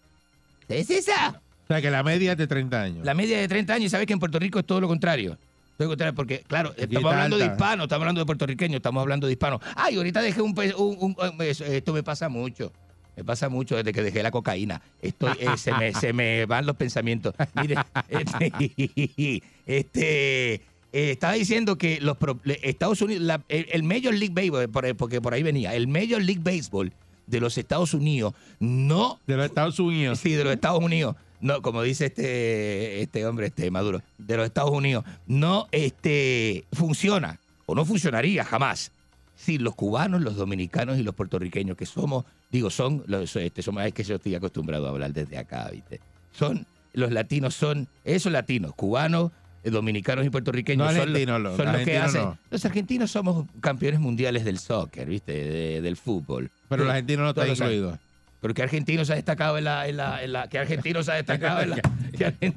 ¿Sabes esa? O sea, que la media es de 30 años. La media de 30 años, y sabes que en Puerto Rico es todo lo contrario. Todo lo contrario, porque, claro, estamos hablando de alta. hispanos, estamos hablando de puertorriqueños, estamos hablando de hispanos. Ay, ahorita dejé un, pe- un- un- un- eso- esto me pasa mucho. Me pasa mucho desde que dejé la cocaína. Estoy, eh, se, me, se me van los pensamientos. Mire, (laughs) este, este, eh, estaba diciendo que los Estados Unidos, la- el, el Major League Baseball, por- porque por ahí venía, el Major League Baseball de los Estados Unidos no de los Estados Unidos. Sí de los Estados Unidos. No como dice este este hombre este Maduro de los Estados Unidos. No este funciona o no funcionaría jamás si los cubanos los dominicanos y los puertorriqueños que somos digo son los este somos es que yo estoy acostumbrado a hablar desde acá viste son los latinos son esos latinos cubanos eh, dominicanos y puertorriqueños No son, argentinos, los, los son los que argentinos hacen no. los argentinos somos campeones mundiales del soccer viste de- del fútbol Pero el Sí, argentino no está todos los años. incluido. Pero qué argentino se ha destacado en la, en la, en la- qué argentino se ha destacado en la, (laughs) qué argen-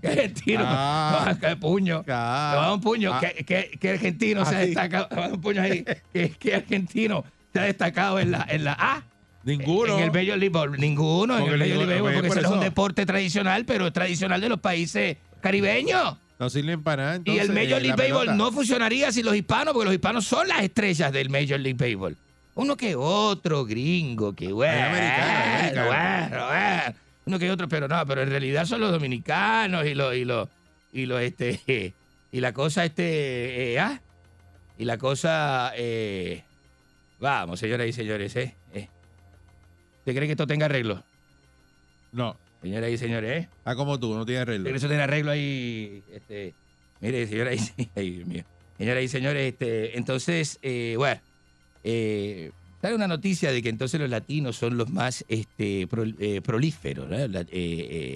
qué argentino, Ah. (laughs) No, qué puño, Ah. No, un puño, Ah. qué argentino se ha destacado, un puño ahí, qué, qué argentino se ha destacado en la, en la, ah, Ninguno. en el Baseball, ninguno, en Porque el pues, porque por ese no es un deporte tradicional, pero es tradicional de los países caribeños. No sirven para nada. Y el Major eh, League Baseball pelota. no funcionaría sin los hispanos, porque los hispanos son las estrellas del Major League Baseball. Uno que otro gringo, que bueno, americano, americano. bueno, bueno. Uno que otro, pero no, pero en realidad son los dominicanos y los, y los, y los, este, (laughs) y la cosa, este, eh, ah, y la cosa, eh, vamos, señoras y señores, eh, eh. ¿Usted cree que esto tenga arreglo? No. Señoras y señores, ¿eh? Ah, como tú, no tiene arreglo. Pero eso tiene arreglo ahí. Este, mire, señoras y, (laughs) ay, Dios mío. Señoras y señores, este, entonces, eh, bueno, eh, sale una noticia de que entonces los latinos son los más este, pro- eh, prolíferos, ¿no? La-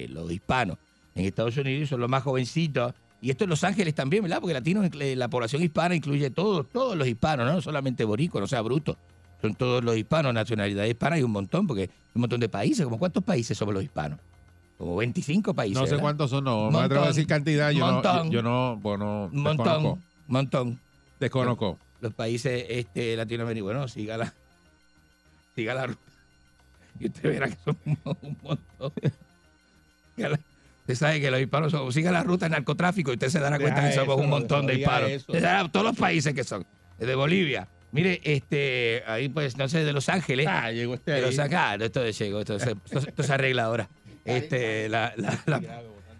los hispanos en Estados Unidos son los más jovencitos. Y esto en Los Ángeles también, ¿verdad? Porque latinos, la población hispana incluye todos, todos los hispanos, ¿no? No solamente boricos, no sea bruto. Son todos los hispanos, nacionalidad hispana y un montón, porque hay un montón de países. ¿Como cuántos países somos los hispanos? Como 25 países. No sé ¿verdad? cuántos son, no. No me Montón. atrevo a decir cantidad. Yo no, Montón. yo, yo no, bueno, montón, desconozco. montón. Desconozco. Los países este, latinoamericanos, bueno, siga la, siga la ruta. Y usted verá que son un, montón. Usted sabe que los hispanos son, siga la ruta del narcotráfico y usted se dará cuenta Deja que somos eso, un montón no de hispanos. Usted sabe todos los países que son. Desde Bolivia. Mire, este, ahí pues, no sé, de Los Ángeles. Ah, llegó de ahí. Los Ángeles, ah, esto llegó, esto, se- esto- esto se arregla ahora. Este, la, la- la-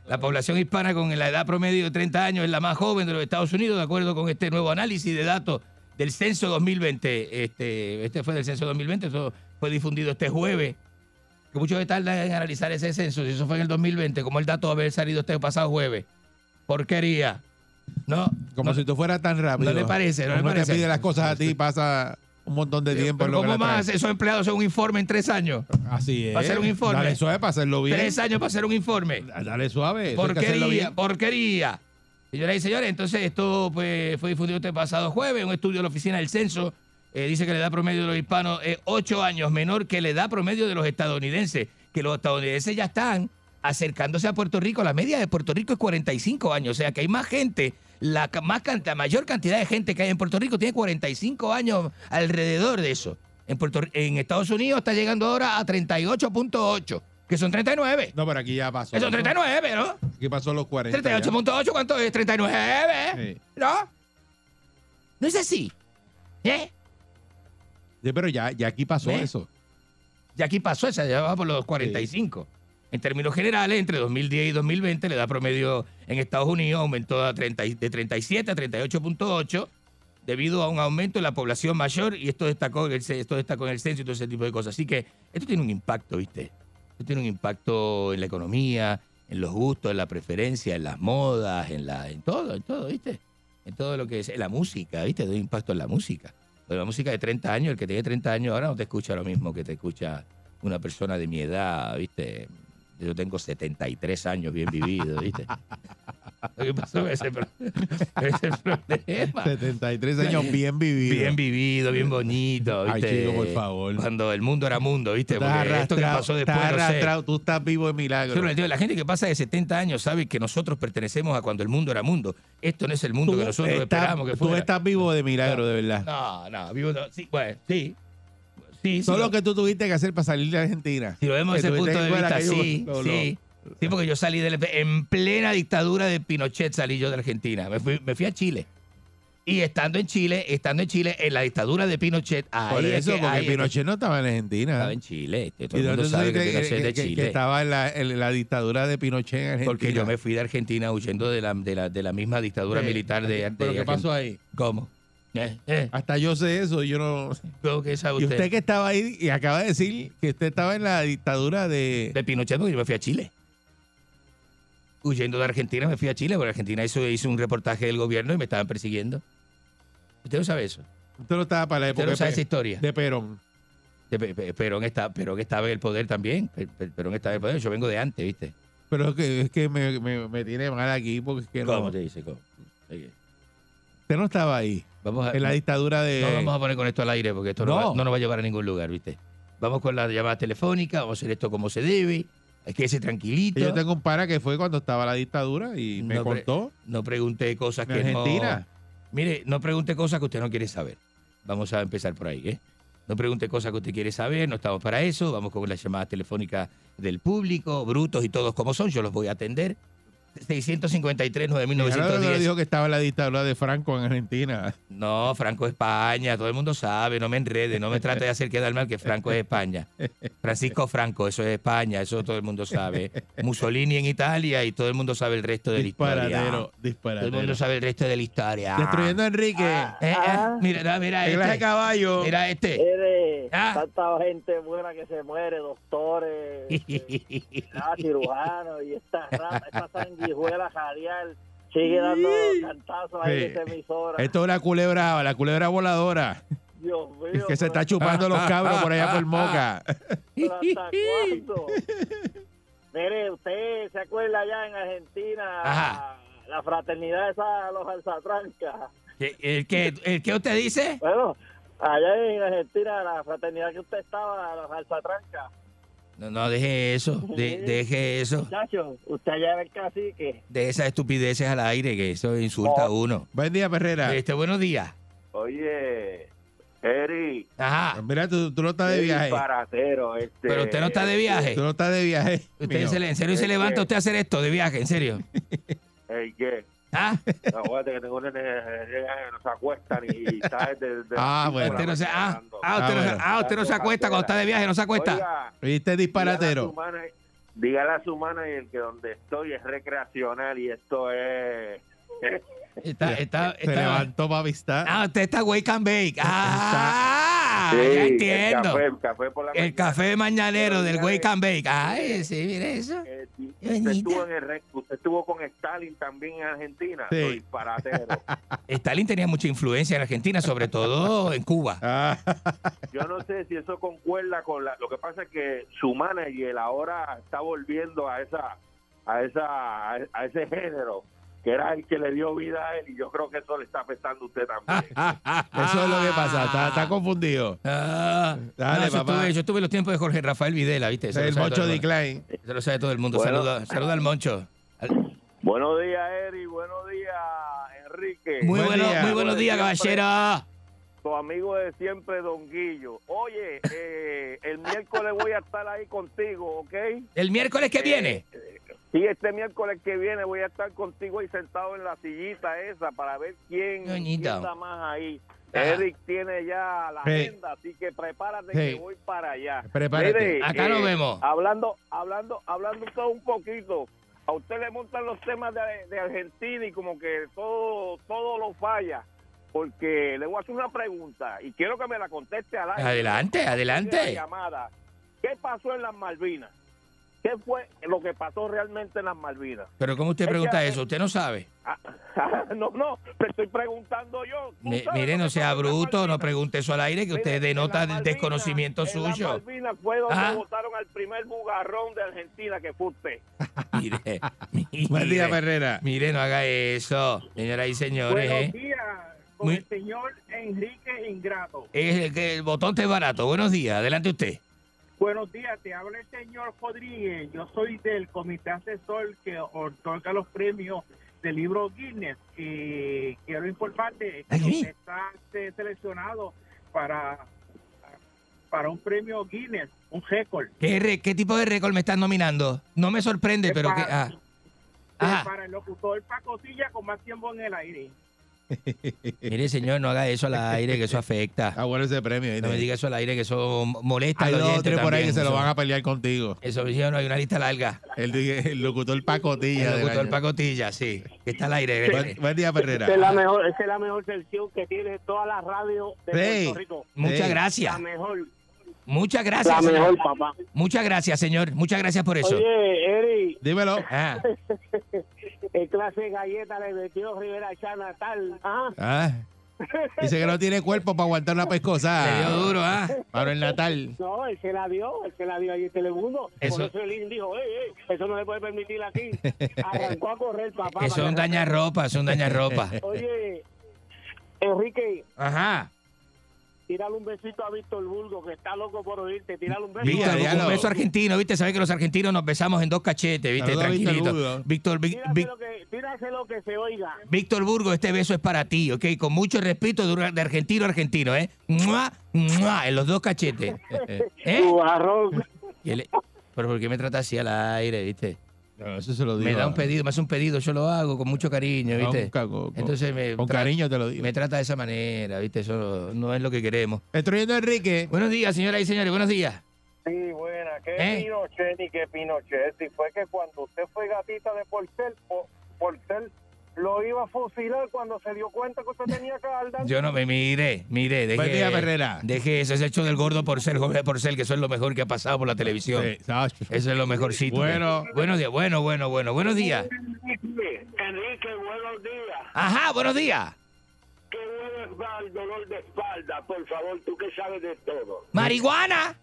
la población hispana con la edad promedio de 30 años es la más joven de los Estados Unidos, de acuerdo con este nuevo análisis de datos del censo 2020. Este, este fue del censo 2020, eso fue difundido este jueves. Que mucho tardan en analizar ese censo, si eso fue en el 2020, como el dato haber salido este pasado jueves. Porquería. No, Como si tú fueras tan rápido. No le parece, no le parece. te pide las cosas a ti y pasa un montón de tiempo. pero ¿cómo más esos empleados hacen un informe en tres años? Así es. Para hacer un informe. Dale suave para hacerlo bien. Tres años para hacer un informe. Dale suave. Porquería, porquería. Señoras y señores, entonces esto pues, fue difundido este pasado jueves. Un estudio de la Oficina del Censo eh, dice que la edad promedio de los hispanos es ocho años menor que la edad promedio de los estadounidenses. Que los estadounidenses ya están acercándose a Puerto Rico. La media de Puerto Rico es 45 años. O sea que hay más gente, la, más, la mayor cantidad de gente que hay en Puerto Rico tiene 45 años alrededor de eso. En, Puerto, en Estados Unidos está llegando ahora a 38.8, que son 39. No, pero aquí ya pasó. Que son 39, ¿no? Aquí pasó los 40. ya. 38.8, ¿cuánto es? 39. Sí. ¿No? No es así. ¿Eh? Sí, pero ya, ya aquí pasó ¿Ves? eso. Ya aquí pasó esa, ya va por los 45. En términos generales, entre 2010 y 2020, la edad promedio en Estados Unidos aumentó a 30 y- de 37 a 38.8 debido a un aumento en la población mayor y esto destacó, en el esto destacó en el censo y todo ese tipo de cosas. Así que esto tiene un impacto, ¿viste? Esto tiene un impacto en la economía, en los gustos, en la preferencia, en las modas, en, la, en todo, en todo, ¿viste? En todo lo que es en la música, ¿viste? Tiene un impacto en la música. Pero la música de 30 años, el que tiene 30 años ahora no te escucha lo mismo que te escucha una persona de mi edad, ¿viste? Yo tengo 73 años bien vividos, ¿viste? Lo que pasó con ese, pro- ese problema. 73 años bien vividos. Bien vivido, bien bonito, Ay, ¿viste? chico, por favor. Cuando el mundo era mundo, ¿viste? Estás Porque esto que pasó después, estás no sé. tú estás vivo de milagro. Yo La gente que pasa de 70 años sabe que nosotros pertenecemos a cuando el mundo era mundo. Esto no es el mundo Tú que nosotros estás- esperábamos que tú fuera. estás vivo de milagro, de verdad. No, no, vivo no. Sí, bueno, sí. Sí, Todo lo- lo que tú tuviste que hacer para salir de Argentina. Si lo vemos Que desde ese punto de que vista, sí, lo- lo- sí. Sí, porque yo salí del- en plena dictadura de Pinochet, salí yo de Argentina. Me fui, me fui a Chile. Y estando en Chile, estando en Chile, en la dictadura de Pinochet, ahí Por es eso, que- porque es que- Pinochet no estaba en Argentina. Estaba en Chile. este, todo ¿Y el mundo sabe que dijiste Pinochet es de que- que- Chile. que estaba en la, en la dictadura de Pinochet en Argentina? Porque yo me fui de Argentina huyendo de la, de la, de la misma dictadura Sí. militar de, ¿Pero de qué pasó ahí? ¿Cómo? Eh, eh, Hasta yo sé eso, yo no... ¿cómo que sabe Y usted? usted que estaba ahí y acaba de decir que usted estaba en la dictadura de... De Pinochet, porque yo me fui a Chile. Huyendo de Argentina, me fui a Chile, porque Argentina hizo, hizo un reportaje del gobierno y me estaban persiguiendo. ¿Usted no sabe eso? Usted no estaba para la ¿Usted época no sabe de, esa historia? de Perón. De Pe- Perón, está, Perón estaba en el poder también. Pe- Pe- Perón estaba en el poder. Yo vengo de antes, ¿viste? Pero es que, es que me, me- me tiene mal aquí porque es que no... ¿Cómo te dice? ¿Cómo? Usted no estaba ahí. Vamos a, En la dictadura de... no vamos a poner con esto al aire porque esto no, No. va, no nos va a llevar a ningún lugar, ¿viste? Vamos con la llamada telefónica, vamos a hacer esto como se debe. Hay que irse tranquilito. Yo tengo un para que fue cuando estaba la dictadura y me No contó. No pregunte cosas que Argentina. no... Mire, no pregunte cosas que usted no quiere saber. Vamos a empezar por ahí, ¿eh? No pregunte cosas que usted quiere saber, no estamos para eso. Vamos con las llamadas telefónicas del público, brutos y todos como son. Yo los voy a atender. 653 Claro, 9910 dijo que estaba la dictadura de Franco en Argentina. No, Franco es España, todo el mundo sabe, no me enrede, no me trate de hacer quedar mal que Franco es España. Francisco Franco, eso es España, eso todo el mundo sabe. Mussolini en Italia y todo el mundo sabe el resto de la historia. Disparadero, Todo el disparadero. mundo sabe el resto de la historia. Destruyendo a Enrique. Eh, eh, mira, mira El este. de caballo. Mira este. Eres Ah. tanta gente buena que se muere, doctores, (laughs) este, ah, cirujanos y esta rata, esta sanguijuela jadial sigue dando cantazos ahí en esta emisora. Esto es una culebra, la culebra voladora. Dios mío. que se está chupando los cabros por allá por Moca. pero ¿Hasta cuándo? Mire, usted se acuerda allá en Argentina Ajá. la fraternidad esa, los alzatrancas. ¿Qué- ¿El que, el que usted dice? Bueno, allá en Argentina la fraternidad que usted estaba, los alzatrancas. No, no, deje eso, de- (laughs) deje eso. Muchachos, usted allá era el cacique. De esas estupideces al aire, que eso insulta a uno. Buen día, Perrera. Este, buenos días. Oye, Eri, Ajá. Mira, tú, tú no estás de viaje. Paratero, este, Pero usted no está de viaje. Tú no estás de viaje. Usted mío. se le- en serio se levanta usted a hacer esto de viaje, en serio. (laughs) Ey, ¿qué? ¿Ah? No, acuérdate que tengo un nene que no se acuesta (laughs) ni está desde... desde Ah, bueno. de Usted no se, ah, ah, usted, Ah, no, ah, usted no se acuesta cuando está de viaje, no se acuesta. Oiga, ¿Viste disparatero? Dígale a su manager que donde estoy es recreacional y esto es... Está, está, Se está- levantó para avistar. Ah, usted está wake and bake. Ah, Sí, ya El entiendo. café, el café por la El mañana. café mañanero del wake and bake. Ay, sí, mire eso. Eh, usted, estuvo en el re- usted estuvo con Stalin también en Argentina. Sí. Disparatero. (laughs) Stalin tenía mucha influencia en Argentina, sobre todo en Cuba. (laughs) Ah, Yo no sé si eso concuerda con la, lo que pasa es que su manager ahora está volviendo a esa a esa a ese género que era el que le dio vida a él y yo creo que eso le está afectando a usted también. (laughs) eso es lo que pasa. Está, está confundido. Ah, Dale, no, yo, papá. estuve, yo estuve en los tiempos de Jorge Rafael Videla, ¿viste? Eso el mundo. decline. Eso lo sabe todo el mundo. Bueno. Saluda, saluda al Moncho. Al- buenos días, Eri, buenos días, Enrique. Muy, Buen bueno, día. muy buenos días, caballero. Tu amigo de siempre, Don Guillo. Oye, eh, el miércoles voy a estar ahí contigo, ¿ok? El miércoles que viene. Sí, este miércoles que viene voy a estar contigo ahí sentado en la sillita esa para ver quién, quién está más ahí. Eric tiene ya la agenda, así que prepárate que voy para allá. Prepárate. Acá nos vemos. Hablando, hablando, hablando todo un poquito. A usted le montan los temas de, de Argentina y como que todo, todo lo falla. Porque le voy a hacer una pregunta y quiero que me la conteste al aire. Adelante, La adelante. llamada. ¿Qué pasó en las Malvinas? ¿Qué fue lo que pasó realmente en las Malvinas? Pero ¿cómo usted Es que pregunta eso? Usted no sabe. no, no, te estoy preguntando yo. ¿Tú Mi- sabes mire, no sea bruto, no pregunte eso al aire, que usted denota el desconocimiento En las suyo. Malvinas fue donde Ajá. votaron al primer bugarrón de Argentina, que fue usted. (laughs) Mire, mire, (laughs) Buen día, Ferrera. Mire, no haga eso, señoras y señores. Buenos ¿eh? días con Muy- el señor Enrique Ingrato. Es el, que el botón te es barato. Buenos días, adelante usted. Buenos días, te habla el señor Rodríguez. Yo soy del comité asesor que otorga los premios del libro Guinness. Y quiero informarte que usted está eh, seleccionado para, para un premio Guinness, un récord. ¿Qué, re- qué tipo de récord me están nominando? No me sorprende, pero que... ah. Para el locutor pacotilla con más tiempo en el aire. Mire, señor, no haga eso al aire, que eso afecta. Ah, bueno ese premio. No me diga eso al aire, que eso molesta Hay dos o oyente tres por ahí que se lo van a pelear contigo. Eso, sí, no, hay una lista larga. El, el locutor pacotilla. El locutor pacotilla, sí. Que está al aire. Buen, buen día, Ferrera. Esa es la mejor, es la mejor sección que tiene toda la radio de Sí. Puerto Rico. Muchas Sí. gracias. La mejor. Muchas gracias. La señor. mejor, papá. Muchas gracias, señor. Muchas gracias por eso. Oye, Eri, Dímelo. (laughs) Ah, ¿qué clase de galleta le metió Rivera Chana tal? ¿Ah? Ah, dice que no tiene cuerpo para aguantar una pescosa. Le dio duro, ¿ah? Para el Natal. No, él se la dio, él se la dio ahí en Telemundo. Eso- Por eso el IN dijo, ey, ey, eso no se puede permitir aquí. (laughs) Arrancó a correr, papá. Eso es un dañarropa, es un dañarropa. Oye, Enrique, Ajá. Tírale un besito a Víctor Bulgo, que está loco por oírte. Tírale un beso. Víctor, ya un lo- beso argentino, ¿viste? Sabes que los argentinos nos besamos en dos cachetes, ¿viste? Víctor Tranquilito. Víctor, Tíraselo que, tíraselo que se oiga. Víctor Burgo, este beso es para ti, ¿ok? Con mucho respeto de, de argentino a argentino, ¿eh? ¡Mua! ¡Mua! En los dos cachetes. (laughs) ¿Eh? Tu arroz. Y él- Pero ¿por qué me trata así al aire, viste? No, eso se lo digo. Me da un pedido, me hace un pedido, yo lo hago con mucho cariño, a un ¿viste? caco- con- Entonces me con cariño te lo digo. me trata de esa manera, ¿viste? Eso no es lo que queremos. Destruyendo a Enrique. Buenos días, señoras y señores, buenos días. Sí, buena. ¿Qué ¿Eh? Pinochet ni qué Pinochet? Si fue que cuando usted fue gatita de Porcel, po- Porcel lo iba a fusilar cuando se dio cuenta que usted tenía que dar Yo no me mire, mire, deje, Buen día, Ferrera. deje ese hecho del gordo por ser, Jorge por ser, que eso es lo mejor que ha pasado por la televisión. Sí. Eso es lo mejorcito. Bueno. Buenos días, bueno, bueno, bueno, buenos días. Enrique, buenos días. Ajá, buenos días. Qué bueno es dar el dolor de espalda, por favor, tú que sabes de todo. Marihuana.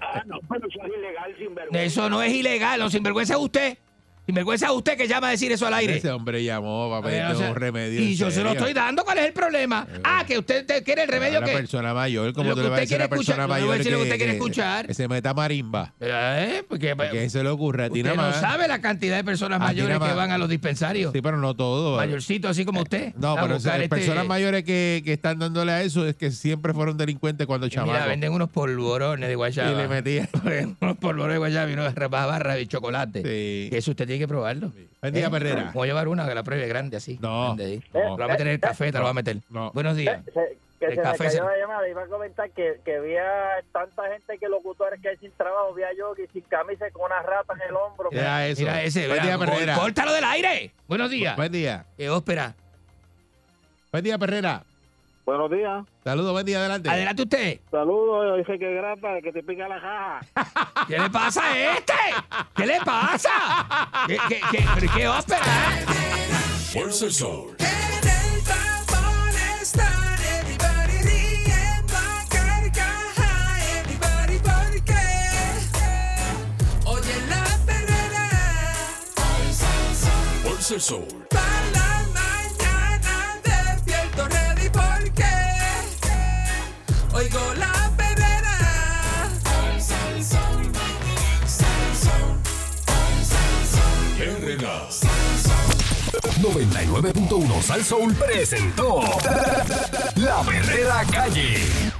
Ah, no, pero eso es ilegal, sinvergüenza. Eso no es ilegal, no, sinvergüenza es usted. Sinvergüenza usted que llama a decir eso al aire. Ese hombre llamó para pedirte o sea, un remedio. y yo se lo estoy dando. ¿Cuál es el problema? Ah, que usted te- quiere el remedio Una que. persona mayor, como tú que le vas a decir a una persona a mayor lo que usted quiere escuchar. que se meta marimba. ¿Eh? Porque, ¿Qué se le ocurre a ti no sabe la cantidad de personas A mayores que van a los dispensarios. Sí, pero no todo. Mayorcitos así como usted. No, a pero buscar esas este- personas mayores que, que están dándole a eso es que siempre fueron delincuentes cuando chamacos. venden (laughs) unos polvorones de guayaba. Y le metían. unos polvorones de guayaba y unas barras de chocolate. Sí. Que eso usted tiene que probarlo. Buen día, ¿Eh? Perrera. Voy a llevar una que la pruebe grande así. No, grande ahí. no. Lo voy a meter en el café, te lo voy a meter. No. Buenos días. Se- que El se me café cayó se- la llamada. Iba a comentar que, que había tanta gente que locutores que hay sin trabajo. Vi a Yogi sin camisa con una rata en el hombro. Mira eso. Mira ese, Buen día, Perrera. córtalo del aire. Buenos días. Buen día. Eh, óspera. Buen día, Perrera. Buenos días. Saludos, buen día, adelante. Adelante usted. Saludos, dije que grata, que te pica la jaja. (laughs) ¿Qué le pasa a este? ¿Qué le pasa? ¿Qué, qué, qué, pero qué óspera? eh? Fuerza el Sol. En el tapón están everybody riendo a carcaja, everybody porque oye la perrera. Fuerza el Sol. Oigo la perrera. 99.1 Sal Soul presentó (laughs) La Verdadera Calle.